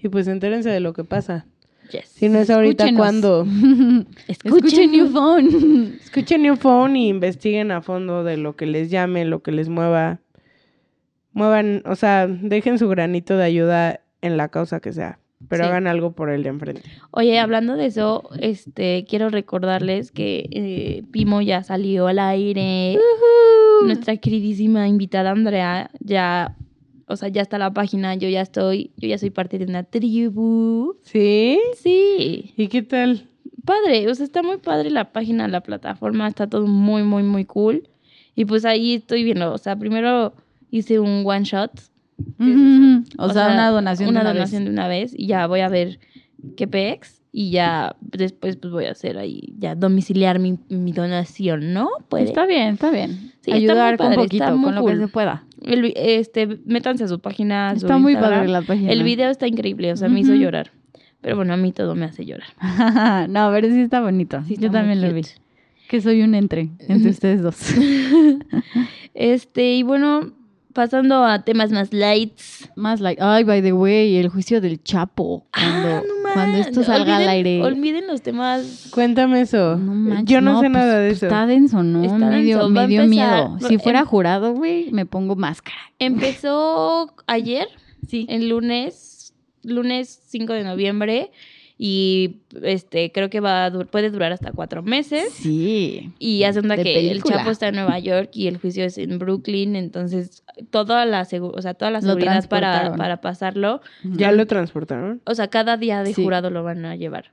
y pues entérense de lo que pasa. Yes. Si no es ahorita, Escúchenos. ¿cuándo? Escuchen New Phone. Escuchen New Phone y investiguen a fondo de lo que les llame, lo que les mueva. Muevan, o sea, dejen su granito de ayuda en la causa que sea, pero Sí. hagan algo por el de enfrente. Oye, hablando de eso, este, quiero recordarles que eh, Pimo ya salió al aire. Nuestra queridísima invitada Andrea ya, o sea, ya está la página, yo ya estoy, yo ya soy parte de una tribu. ¿Sí? Sí, ¿Y qué tal? padre, o sea, está muy padre la página, la plataforma, está todo muy, muy, muy cool. Y pues ahí estoy viendo, o sea, primero hice un one shot. O, sea, una donación. Una de una donación vez. de una vez y ya voy a ver qué pex y ya después pues voy a hacer ahí, ya domiciliar mi, mi donación, ¿no? Puede. Está bien, está bien. Sí, está Ayudar muy con poquito, está muy con lo que se pueda. El este, métanse a su página, a su Está muy Instagram. padre la página. El video está increíble, o sea, me hizo llorar. Pero bueno, a mí todo me hace llorar. no, pero sí está bonito. Sí, Yo está también lo vi. Que soy un entre, entre ustedes dos. Este, y bueno, pasando a temas más lights. Más like, ay, by the way, el juicio del Chapo. Cuando, Ah, no cuando man. esto salga al aire. Olviden los temas. Cuéntame eso. No manches, Yo no, sé pues, nada de pues, eso. Está denso, ¿no? Está me dio, denso. me dio miedo. Si em- fuera jurado, güey, me pongo máscara. Empezó ayer, Sí. el lunes, lunes 5 de noviembre. Y este, creo que va a dur- puede durar hasta cuatro meses. Sí. Y hace onda De que el. Chapo está en Nueva York y el juicio es en Brooklyn, entonces toda la, o sea, toda la seguridad para, para pasarlo, ¿Ya lo transportaron? o sea, cada día de Sí. jurado lo van a llevar.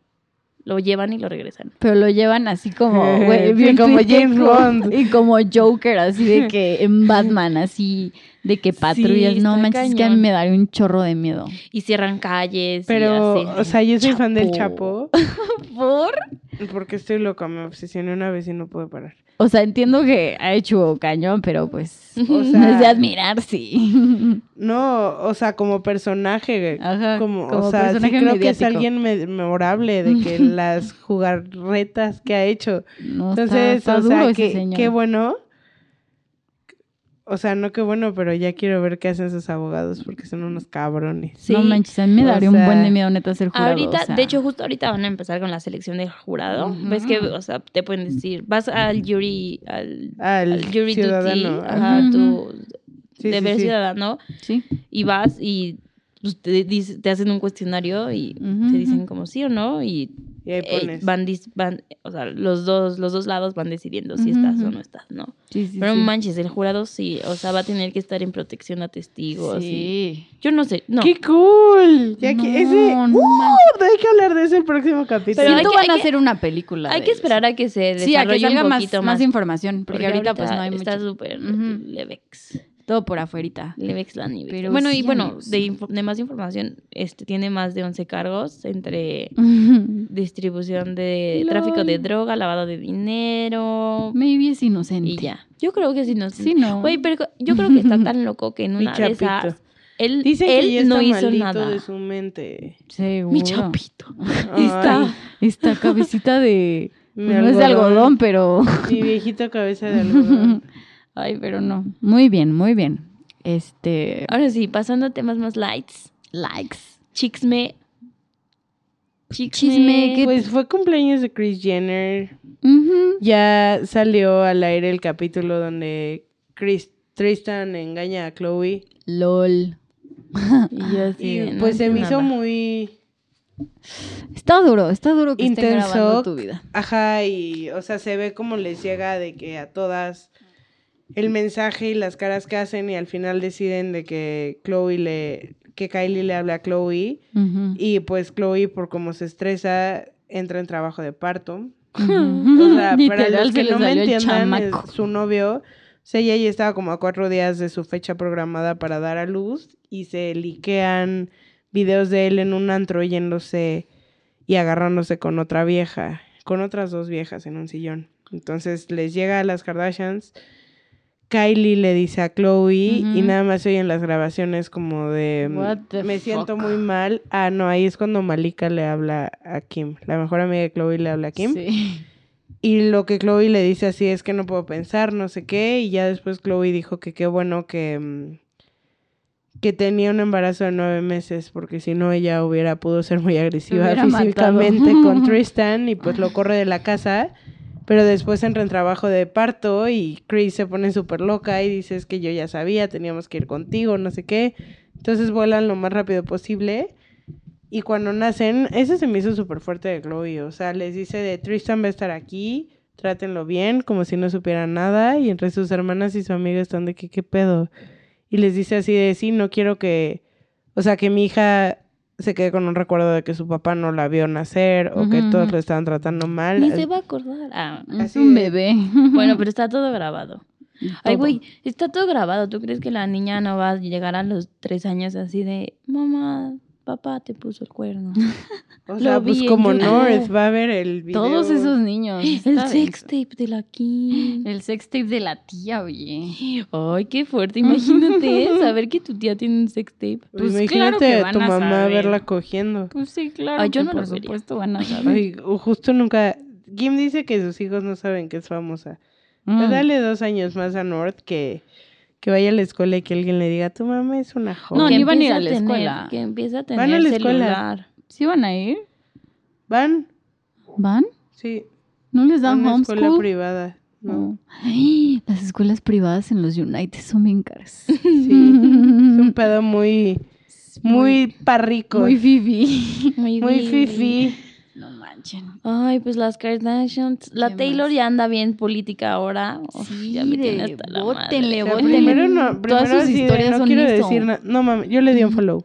Lo llevan y lo regresan. Pero lo llevan así como, güey, bien como. James Bond. Y como Joker, así de que en Batman, así de que patrullas. no manches, es que a mí cañón. me daría un chorro de miedo. Y cierran calles. Pero, y hacen- o sea, yo soy fan del Chapo. ¿Por? porque estoy loca, me obsesioné una vez y no puedo parar. O sea, entiendo que ha hecho cañón, pero pues O sea, es de admirar, sí. No, o sea, como personaje, Ajá, como, como o sea, sí creo que es alguien me- memorable de que las jugarretas que ha hecho. No, está- Entonces, está, o duro sea, señor. qué bueno. O sea, no qué bueno, pero ya quiero ver qué hacen sus abogados porque son unos cabrones. Sí. No manches, a mí me O daría un buen de miedo neta ser jurado. Ahorita, o sea. de hecho, justo ahorita van a empezar con la selección del jurado. Ves que, o sea, te pueden decir, vas al jury, al, Al, al jury duty, ciudadano. ajá, Ujú. tu Sí, deber sí. ciudadano, Sí. y vas y pues, te, dice- te hacen un cuestionario y te dicen como sí o no y Y ahí eh, van, dis- van, o sea, los dos, los dos lados van decidiendo si Ujú, estás o no estás, ¿no? Sí, sí, Pero sí. manches, el jurado sí, o sea, va a tener que estar en protección a testigos. y- Sí. yo no sé, no. ¡Qué cool! Ya que No, ese... no ¡Uh! hay que hablar de eso el próximo capítulo. Pero hay Siento que- van hay a que- hacer una película. Hay que eso. esperar a que se Sí, a que desarrolle un más, información, porque, ahorita, pues no hay mucho. está súper levex. Todo por afuerita. Levex Lani. Pero bueno, y bueno, de, de más información, este tiene más de 11 cargos entre distribución de Lol. tráfico de droga, lavado de dinero Maybe es inocente. y ya. Yo creo que sí no Sí, no. Güey, pero yo creo que está tan loco que en Mi una de chapito. esas él, Dicen él que ya no hizo nada. de su mente. Seguro. Mi chapito. Ay, Está Esta cabecita de... mi no es de algodón, pero... Mi viejito cabeza de algodón. Ay, pero no. Muy bien, muy bien. Este... Ahora sí, pasando a temas más lights. Likes. Chixme. Chisme, ¿qué- Pues fue cumpleaños de Chris Jenner. Ya salió al aire el capítulo donde Chris, Tristan engaña a Chloe. LOL. Y yo así Y de, no pues se me hizo muy Está duro, está duro que estén intenso. grabando tu vida. Ajá, y o sea, se ve como les llega de que a todas el mensaje y las caras que hacen y al final deciden de que Chloe le que Kylie le habla a Chloe y pues Chloe por como se estresa entra en trabajo de parto. Ujú. O sea, para los que no me entiendan, su novio, o sea, ella ya estaba como a cuatro días de su fecha programada para dar a luz y se liquean videos de él en un antro yéndose y agarrándose con otra vieja, con otras dos viejas en un sillón. Entonces les llega a las Kardashians, Kylie le dice a Chloe y nada más se oyen las grabaciones como de mm, me siento muy mal. Ah, no, ahí es cuando Malika le habla a Kim. La mejor amiga de Chloe le habla a Kim. Sí. Y lo que Chloe le dice así es que no puedo pensar, no sé qué. Y ya después Chloe dijo que qué bueno que, mm, que tenía un embarazo de nueve meses, porque si no ella hubiera pudo ser muy agresiva físicamente matado. con Tristan y pues lo corre de la casa. Pero después entra en trabajo de parto y Chris se pone súper loca y dice es que yo ya sabía, teníamos que ir contigo, no sé qué. Entonces vuelan lo más rápido posible. Y cuando nacen, ese se me hizo súper fuerte de Chloe. O sea, les dice de Tristan va a estar aquí, trátenlo bien, como si no supieran nada. Y entre sus hermanas y su amiga están de que, ¿qué pedo? Y les dice así de, sí, no quiero que, o sea, que mi hija se quede con un recuerdo de que su papá no la vio nacer o que todos ujú. lo estaban tratando mal. Ni se va a acordar. Ah, Es Así un bebé. bueno, pero está todo grabado. Ay, güey, está todo grabado. ¿Tú crees que la niña no va a llegar a los tres años así de, mamá, papá te puso el cuerno? O sea, pues como. North va a ver el video. Todos esos niños. el sex tape de la Kim. El sex tape de la tía, oye. Ay, qué fuerte. Imagínate saber que tu tía tiene un sex tape. Pues Imagínate claro que a van tu a mamá saber. verla cogiendo. Pues sí, claro. Ay, yo no por supuesto van a saber. Ay, justo nunca. Kim dice que sus hijos no saben que es famosa. Mm. Pues dale dos años más a North que, que vaya a la escuela y que alguien le diga, tu mamá es una joven. No, que ni van a ir a la tener- escuela. Que empieza a Van a tener la escuela. celular. ¿Sí van a ir? ¿Van? ¿Van? Sí, ¿No les dan una escuela homeschool? privada. No. No. Ay, las escuelas privadas en los United son bien caras. Sí, es un pedo muy, muy parrico. Muy fifi. Muy, muy fifi. No manchen. Ay, pues las Kardashians. La ¿Qué Taylor más? ya anda bien política ahora. Uf, Sí, ya me tiene de hasta la bótenle, O madre. sea, bótenle. primero no, primero Todas sus de, historias no son quiero eso. decir nada. No mames, yo le di un follow.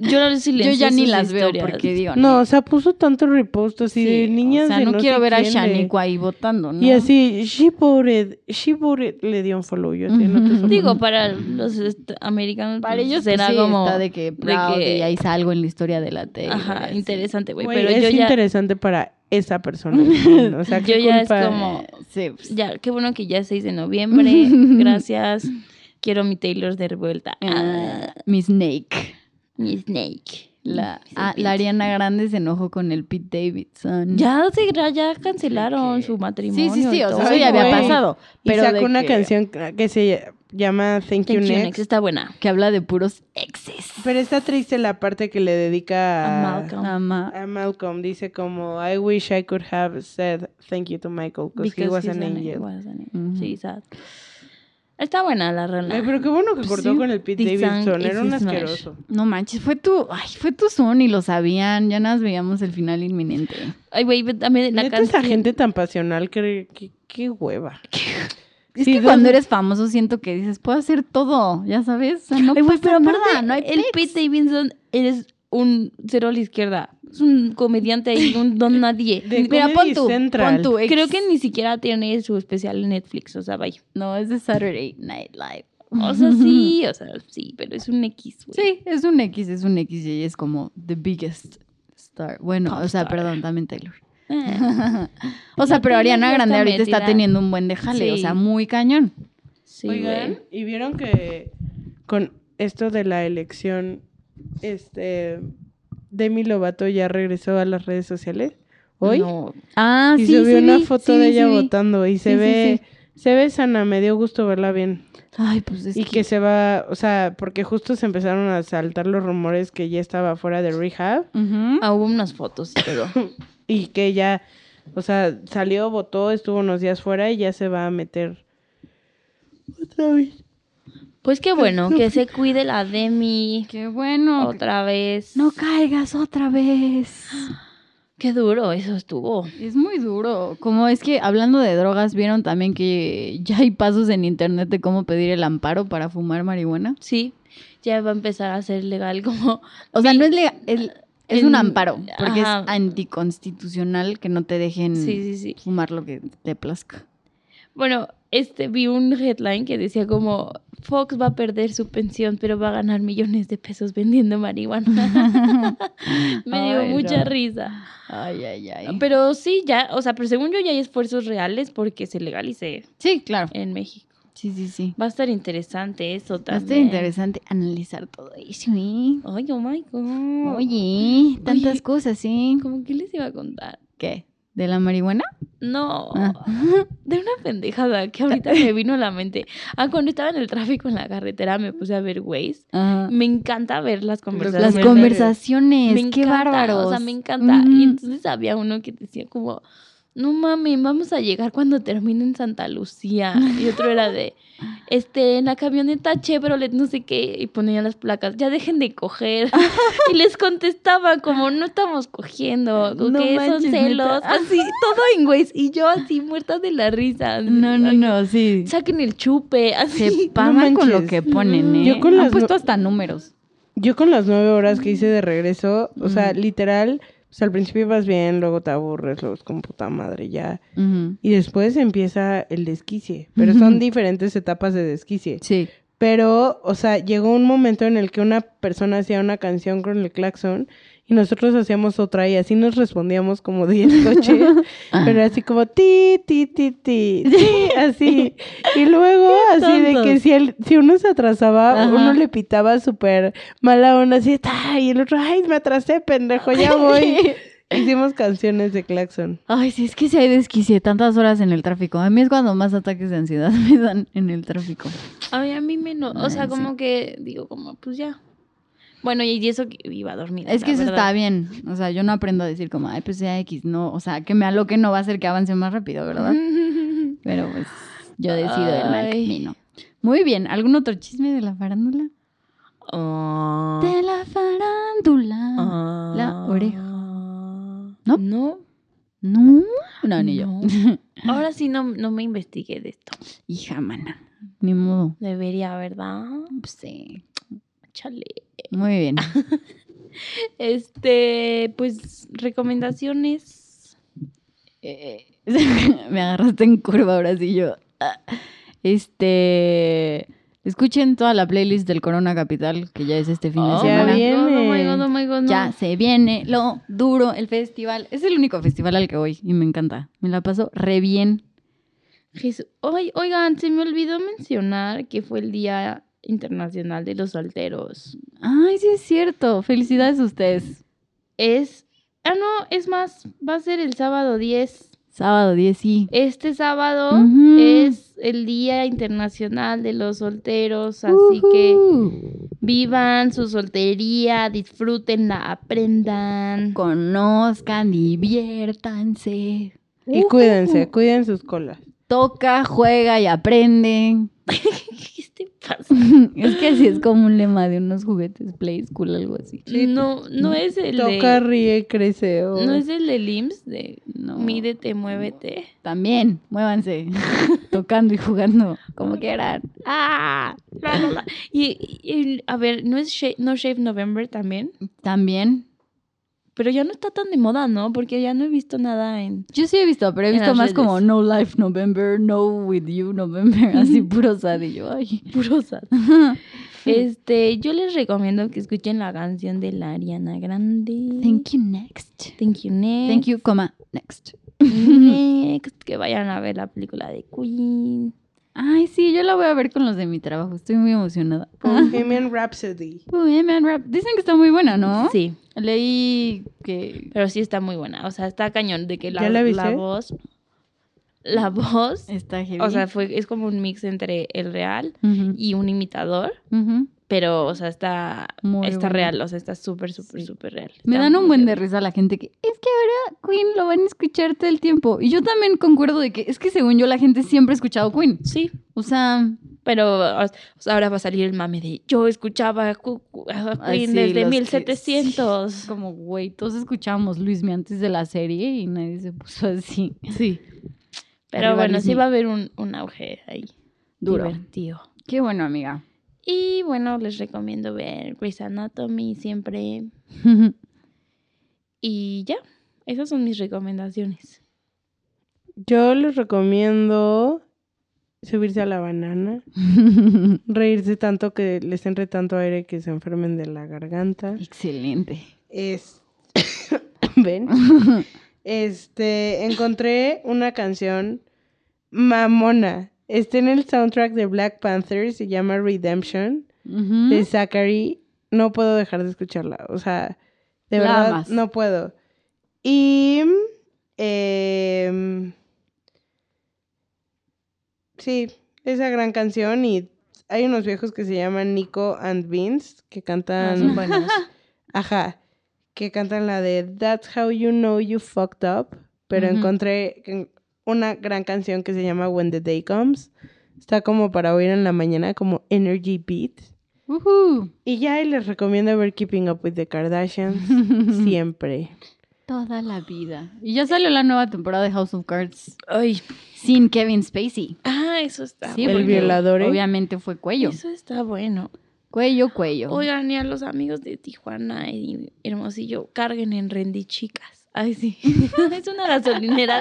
Yo no Yo silencié ya ni las veo porque digo. No, o sea, puso tanto repost así de niñas O sea, de no, no quiero ver a de- Shaniqua ahí votando, ¿no? Y así, she voted, she voted, le dio un follow. Yo así, no te Ujú. soporto. Digo, para los americanos. Para pues, ellos será pues, sí, como. está de que proud que- y ahí salgo en la historia de la tele. Ajá, así. interesante, güey. Pero es yo ya. interesante para esa persona. o sea, Yo ¿qué ya es como. Sí, pues. Ya, qué bueno que ya es 6 de noviembre. Gracias. Quiero mi Taylor de vuelta. Ah, Ah, mi Snake. Mi Snake. La, Mi ah, la Ariana Grande se enojó con el Pete Davidson. Ya, se, ya cancelaron que- su matrimonio. Sí, sí, sí, y o sea, eso ya había pasado. Y Pero sacó de una que- canción que se llama Thank, You Thank you, Next. Next. Está buena. que habla de puros exes. Pero está triste la parte que le dedica A a, Malcolm. Ama- a Malcolm. Dice como, I wish I could have said thank you to Michael because he was an an- angel. was an- Ujú. Sí, sad. Está buena la Ay, relación. pero qué bueno que cortó Sí. con el Pete Davidson. Era un asqueroso. No manches, fue tu, ay, fue tu son y lo sabían. Ya nos veíamos el final inminente. Ay, güey, también la canción. esa gente tan pasional, que, que- qué hueva. Es Sí, que cuando eres famoso siento que dices, puedo hacer todo, ya sabes. O sea, no Ay, pasa pero nada, aparte, no hay el. Pete Davidson es un cero a la izquierda. Es un comediante ahí, un don nadie. De Mira, pon tú, Central. pon tú. ex- Creo que ni siquiera tiene su especial en Netflix, o sea, vaya. No, es de Saturday Night Live. O sea, sí, o sea, sí, pero es un X, güey. Sí, es un X, es un X y es como the biggest star. Bueno, Pop o sea, star. perdón, también Taylor. Ah, o sea, pero Ariana Grande está ahorita está teniendo un buen de jale, o Sí. sea, muy cañón. sí, Oigan, güey. y vieron que con esto de la elección, este, Demi Lovato ya regresó a las redes sociales hoy. No, Ah, y sí, subió sí una vi, foto sí de ella votando y se ve, sí. se ve sana, me dio gusto verla bien. Ay, pues es y que... se va, o sea, porque justo se empezaron a saltar los rumores que ya estaba fuera de rehab ah, hubo unas fotos y todo. y que ya, o sea, salió, votó, estuvo unos días fuera y ya se va a meter otra vez. Pues qué bueno, que se cuide la Demi Qué bueno. otra vez. No caigas otra vez. Qué duro eso estuvo. Es muy duro. Como es que hablando de drogas, vieron también que ya hay pasos en internet de cómo pedir el amparo para fumar marihuana. Sí, ya va a empezar a ser legal como... O sea, no es legal, es, es en- un amparo, porque ajá. es anticonstitucional que no te dejen Sí, sí, sí. fumar lo que te plazca. Bueno, este vi un headline que decía como Fox va a perder su pensión, pero va a ganar millones de pesos vendiendo marihuana. Me dio mucha no. risa. Ay, ay, ay. Pero sí, ya, o sea, pero según yo ya hay esfuerzos reales porque se legalice Sí, claro. en México. Sí, sí, sí. Va a estar interesante eso Va a también. estar interesante analizar todo eso, ¿eh? Ay, oh my God. Oye, tantas Oye. cosas, ¿sí? ¿Cómo que les iba a contar? ¿Qué? ¿De la marihuana? No, Ah. de una pendejada que ahorita me vino a la mente. Ah, cuando estaba en el tráfico en la carretera me puse a ver Waze. Ajá. Me encanta ver las Las conversaciones. Los conversaciones, Me qué encanta, bárbaros. O sea, me encanta. Y entonces había uno que decía como, no mames, vamos a llegar cuando termine en Santa Lucía. Y otro era de, este, en la camioneta Chevrolet, no sé qué, y ponían las placas, ya dejen de coger. y les contestaba como, no estamos cogiendo, No que son celos, neta. así, todo en güey. Y yo así, muerta de la risa. No, no, no, sí. Saquen el chupe, así. Se pagan con lo que ponen, ¿eh? Yo con Han las puesto no- hasta números. Yo con las nueve horas que hice de regreso, o sea, Ujú. literal, o sea, al principio vas bien, luego te aburres, luego es como puta madre ya. Y después empieza el desquicie, pero son diferentes etapas de desquicie. Sí. Pero, o sea, llegó un momento en el que una persona hacía una canción con el claxon y nosotros hacíamos otra y así nos respondíamos como 10 coches, pero así como ti, ti, ti, ti, ti, así. Y luego así de que si, el, si uno se atrasaba, Ajá. uno le pitaba súper mala onda, así, "Ta", y el otro, ay, me atrasé, pendejo, ya voy. Hicimos canciones de claxon. Ay, sí, es que si hay desquicie tantas horas en el tráfico. A mí es cuando más ataques de ansiedad me dan en el tráfico. Ay, a mí menos. O sea, Ay, sí. como que digo, como, pues ya. Bueno, y eso iba a dormir. Es que eso está bien. O sea, yo no aprendo a decir como, ay, pues sea X. No, o sea, que me aloque no va a hacer que avance más rápido, ¿verdad? Pero pues yo decido el mal camino. Muy bien. ¿Algún otro chisme de la farándula? Ah, De la farándula. ah, la oreja. ¿No? ¿No? No. No, no, ni yo. Ahora sí no, no me investigué de esto. Hija, mana. Ni modo. Debería, ¿verdad? Sí. Chale. Muy bien. Este, pues, recomendaciones. Eh, me agarraste en curva ahora sí yo. Ah. Este. Escuchen toda la playlist del Corona Capital, que ya es este fin de Oh Ya semana. my viene. Oh my God, oh my God, no. Ya se viene lo duro, el festival. Es el único festival al que voy y me encanta. Me la paso re bien. Jesús. Oigan, se me olvidó mencionar que fue el Día Internacional de los Solteros. Ay, sí es cierto. Felicidades a ustedes. Es. Ah, no, es más, va a ser el sábado 10. Sábado 10, sí. Este sábado es el Día Internacional de los Solteros, así que vivan su soltería, disfrútenla, aprendan. Conozcan, diviértanse. Y cuídense, cuiden sus colas. Toca, juega y aprende. Es que así es como un lema de unos juguetes Play School, algo así. Sí, no, no es el Toca, de. ríe, crece. o- No es el de LIMS de No. mídete, muévete. También, muévanse. Tocando y jugando, como quieran. ¡Ah! La, la, la. Y, y- a ver, ¿no es Shave, no Shave November también? También. Pero ya no está tan de moda, ¿no? Porque ya no he visto nada en... Yo sí he visto, pero he visto más como. No Life November, No With You November, así puro sad y yo, ay. Puro sad. Este, yo les recomiendo que escuchen la canción de la Ariana Grande. Thank you, next. Thank you, next. Thank you, coma, next. Next. Que vayan a ver la película de Queen. Ay, sí, yo la voy a ver con los de mi trabajo, estoy muy emocionada. Bohemian Rhapsody. Bohemian Rap. Dicen que está muy buena, ¿no? Sí, Leí que... pero sí está muy buena. O sea, está cañón de que la, ¿Ya la voz... La voz... Está heavy. O sea, fue, es como un mix entre el real y un imitador. ujú. Pero, o sea, está, Muy está bueno. real. O sea, está súper, súper, súper real. Me Está dan un buen de risa la gente que es que ahora Queen lo van a escuchar todo el tiempo. Y yo también concuerdo de que es que según yo la gente siempre ha escuchado Queen. Sí, O sea, Pero o sea, ahora va a salir el mame de yo escuchaba a a Queen sí, desde los que- 1700. como güey, todos escuchábamos Luismi antes de la serie y nadie se puso así. Sí. Pero Arriba bueno, sí va a haber un, un auge ahí. Duro. Divertido. Qué bueno, amiga. Y bueno, les recomiendo ver Grey's Anatomy siempre. Y ya, esas son mis recomendaciones. Yo les recomiendo subirse a la banana, reírse tanto que les entre tanto aire que se enfermen de la garganta. Excelente. Es... ¿Ven? Este, encontré una canción mamona. Está en el soundtrack de Black Panther, se llama Redemption, de Zachary. No puedo dejar de escucharla, o sea, de verdad no puedo. Y em, sí, esa gran canción y hay unos viejos que se llaman Nico and Vince que Ah, cantan buenos. Ajá, que cantan la de That's How You Know You Fucked Up, pero encontré una gran canción que se llama When the Day Comes. Está como para oír en la mañana, como Energy Beat. Y ya y les recomiendo ver Keeping Up with the Kardashians siempre. Toda la vida. Y ya salió la nueva temporada de House of Cards Ay, sin Kevin Spacey. ah, eso está Sí, El bueno. violador, ¿eh? Obviamente fue cuello. Eso está bueno. Cuello, cuello. Oigan, y a los amigos de Tijuana y Hermosillo, carguen en Rendy, chicas. Ay, sí. es una gasolinera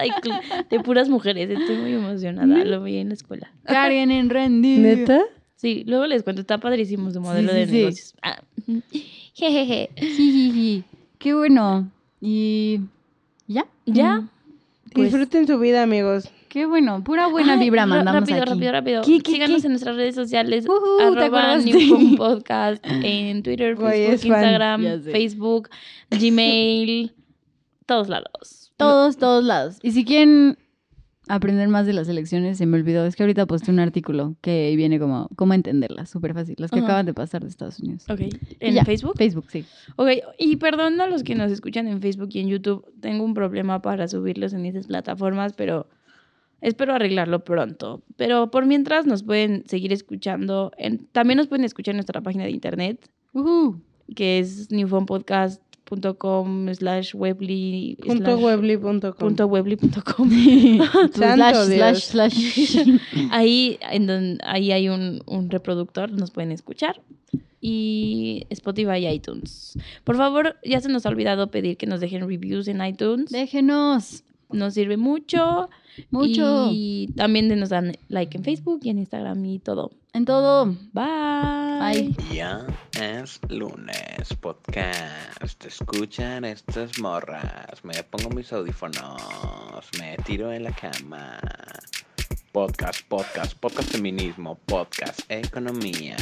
de, puras mujeres. Estoy muy emocionada. Lo vi en la escuela. Carguen en Randy. ¿Neta? Sí, luego les cuento. Está padrísimo su modelo Sí, sí, de sí. negocios. Ah, ujú. Jejeje. Jijiji. Qué bueno. Y ya. ¿Ya? Mm, Pues, Disfruten su vida, amigos. qué bueno. Pura buena Ay, vibra ra- mandamos Rápido, aquí. rápido, rápido. ¿Qué, qué, Síganos qué? en nuestras redes sociales. Ujú, ¿te arroba? New Podcast. En Twitter, Facebook. Instagram. Facebook, Gmail. todos lados. Todos, todos lados. Y si quieren aprender más de las elecciones, se me olvidó. Es que ahorita posté un artículo que viene como cómo entenderlas. Súper fácil. Las que Ajá. acaban de pasar de Estados Unidos. Ok. ¿En ya. Facebook? Facebook, sí. Ok, y perdón a los que nos escuchan en Facebook y en YouTube. Tengo un problema para subirlos en esas plataformas, pero espero arreglarlo pronto. Pero por mientras nos pueden seguir escuchando. En, también nos pueden escuchar en nuestra página de internet, Ujú. que es newfonpodcast.com slash webly Punto webly.com. punto webly.com. Tu Santo slash, slash, slash. ahí, en donde, ahí hay un, un reproductor, nos pueden escuchar. Y Spotify y iTunes. Por favor, ya se nos ha olvidado pedir que nos dejen reviews en iTunes. Déjenos. Nos sirve mucho. Mucho. Y también de nos dan like en Facebook y en Instagram y todo. En todo. Bye. Bye. Ya es lunes, podcast. Escuchan estas morras. Me pongo mis audífonos. Me tiro en la cama. Podcast, podcast, podcast feminismo, podcast economía.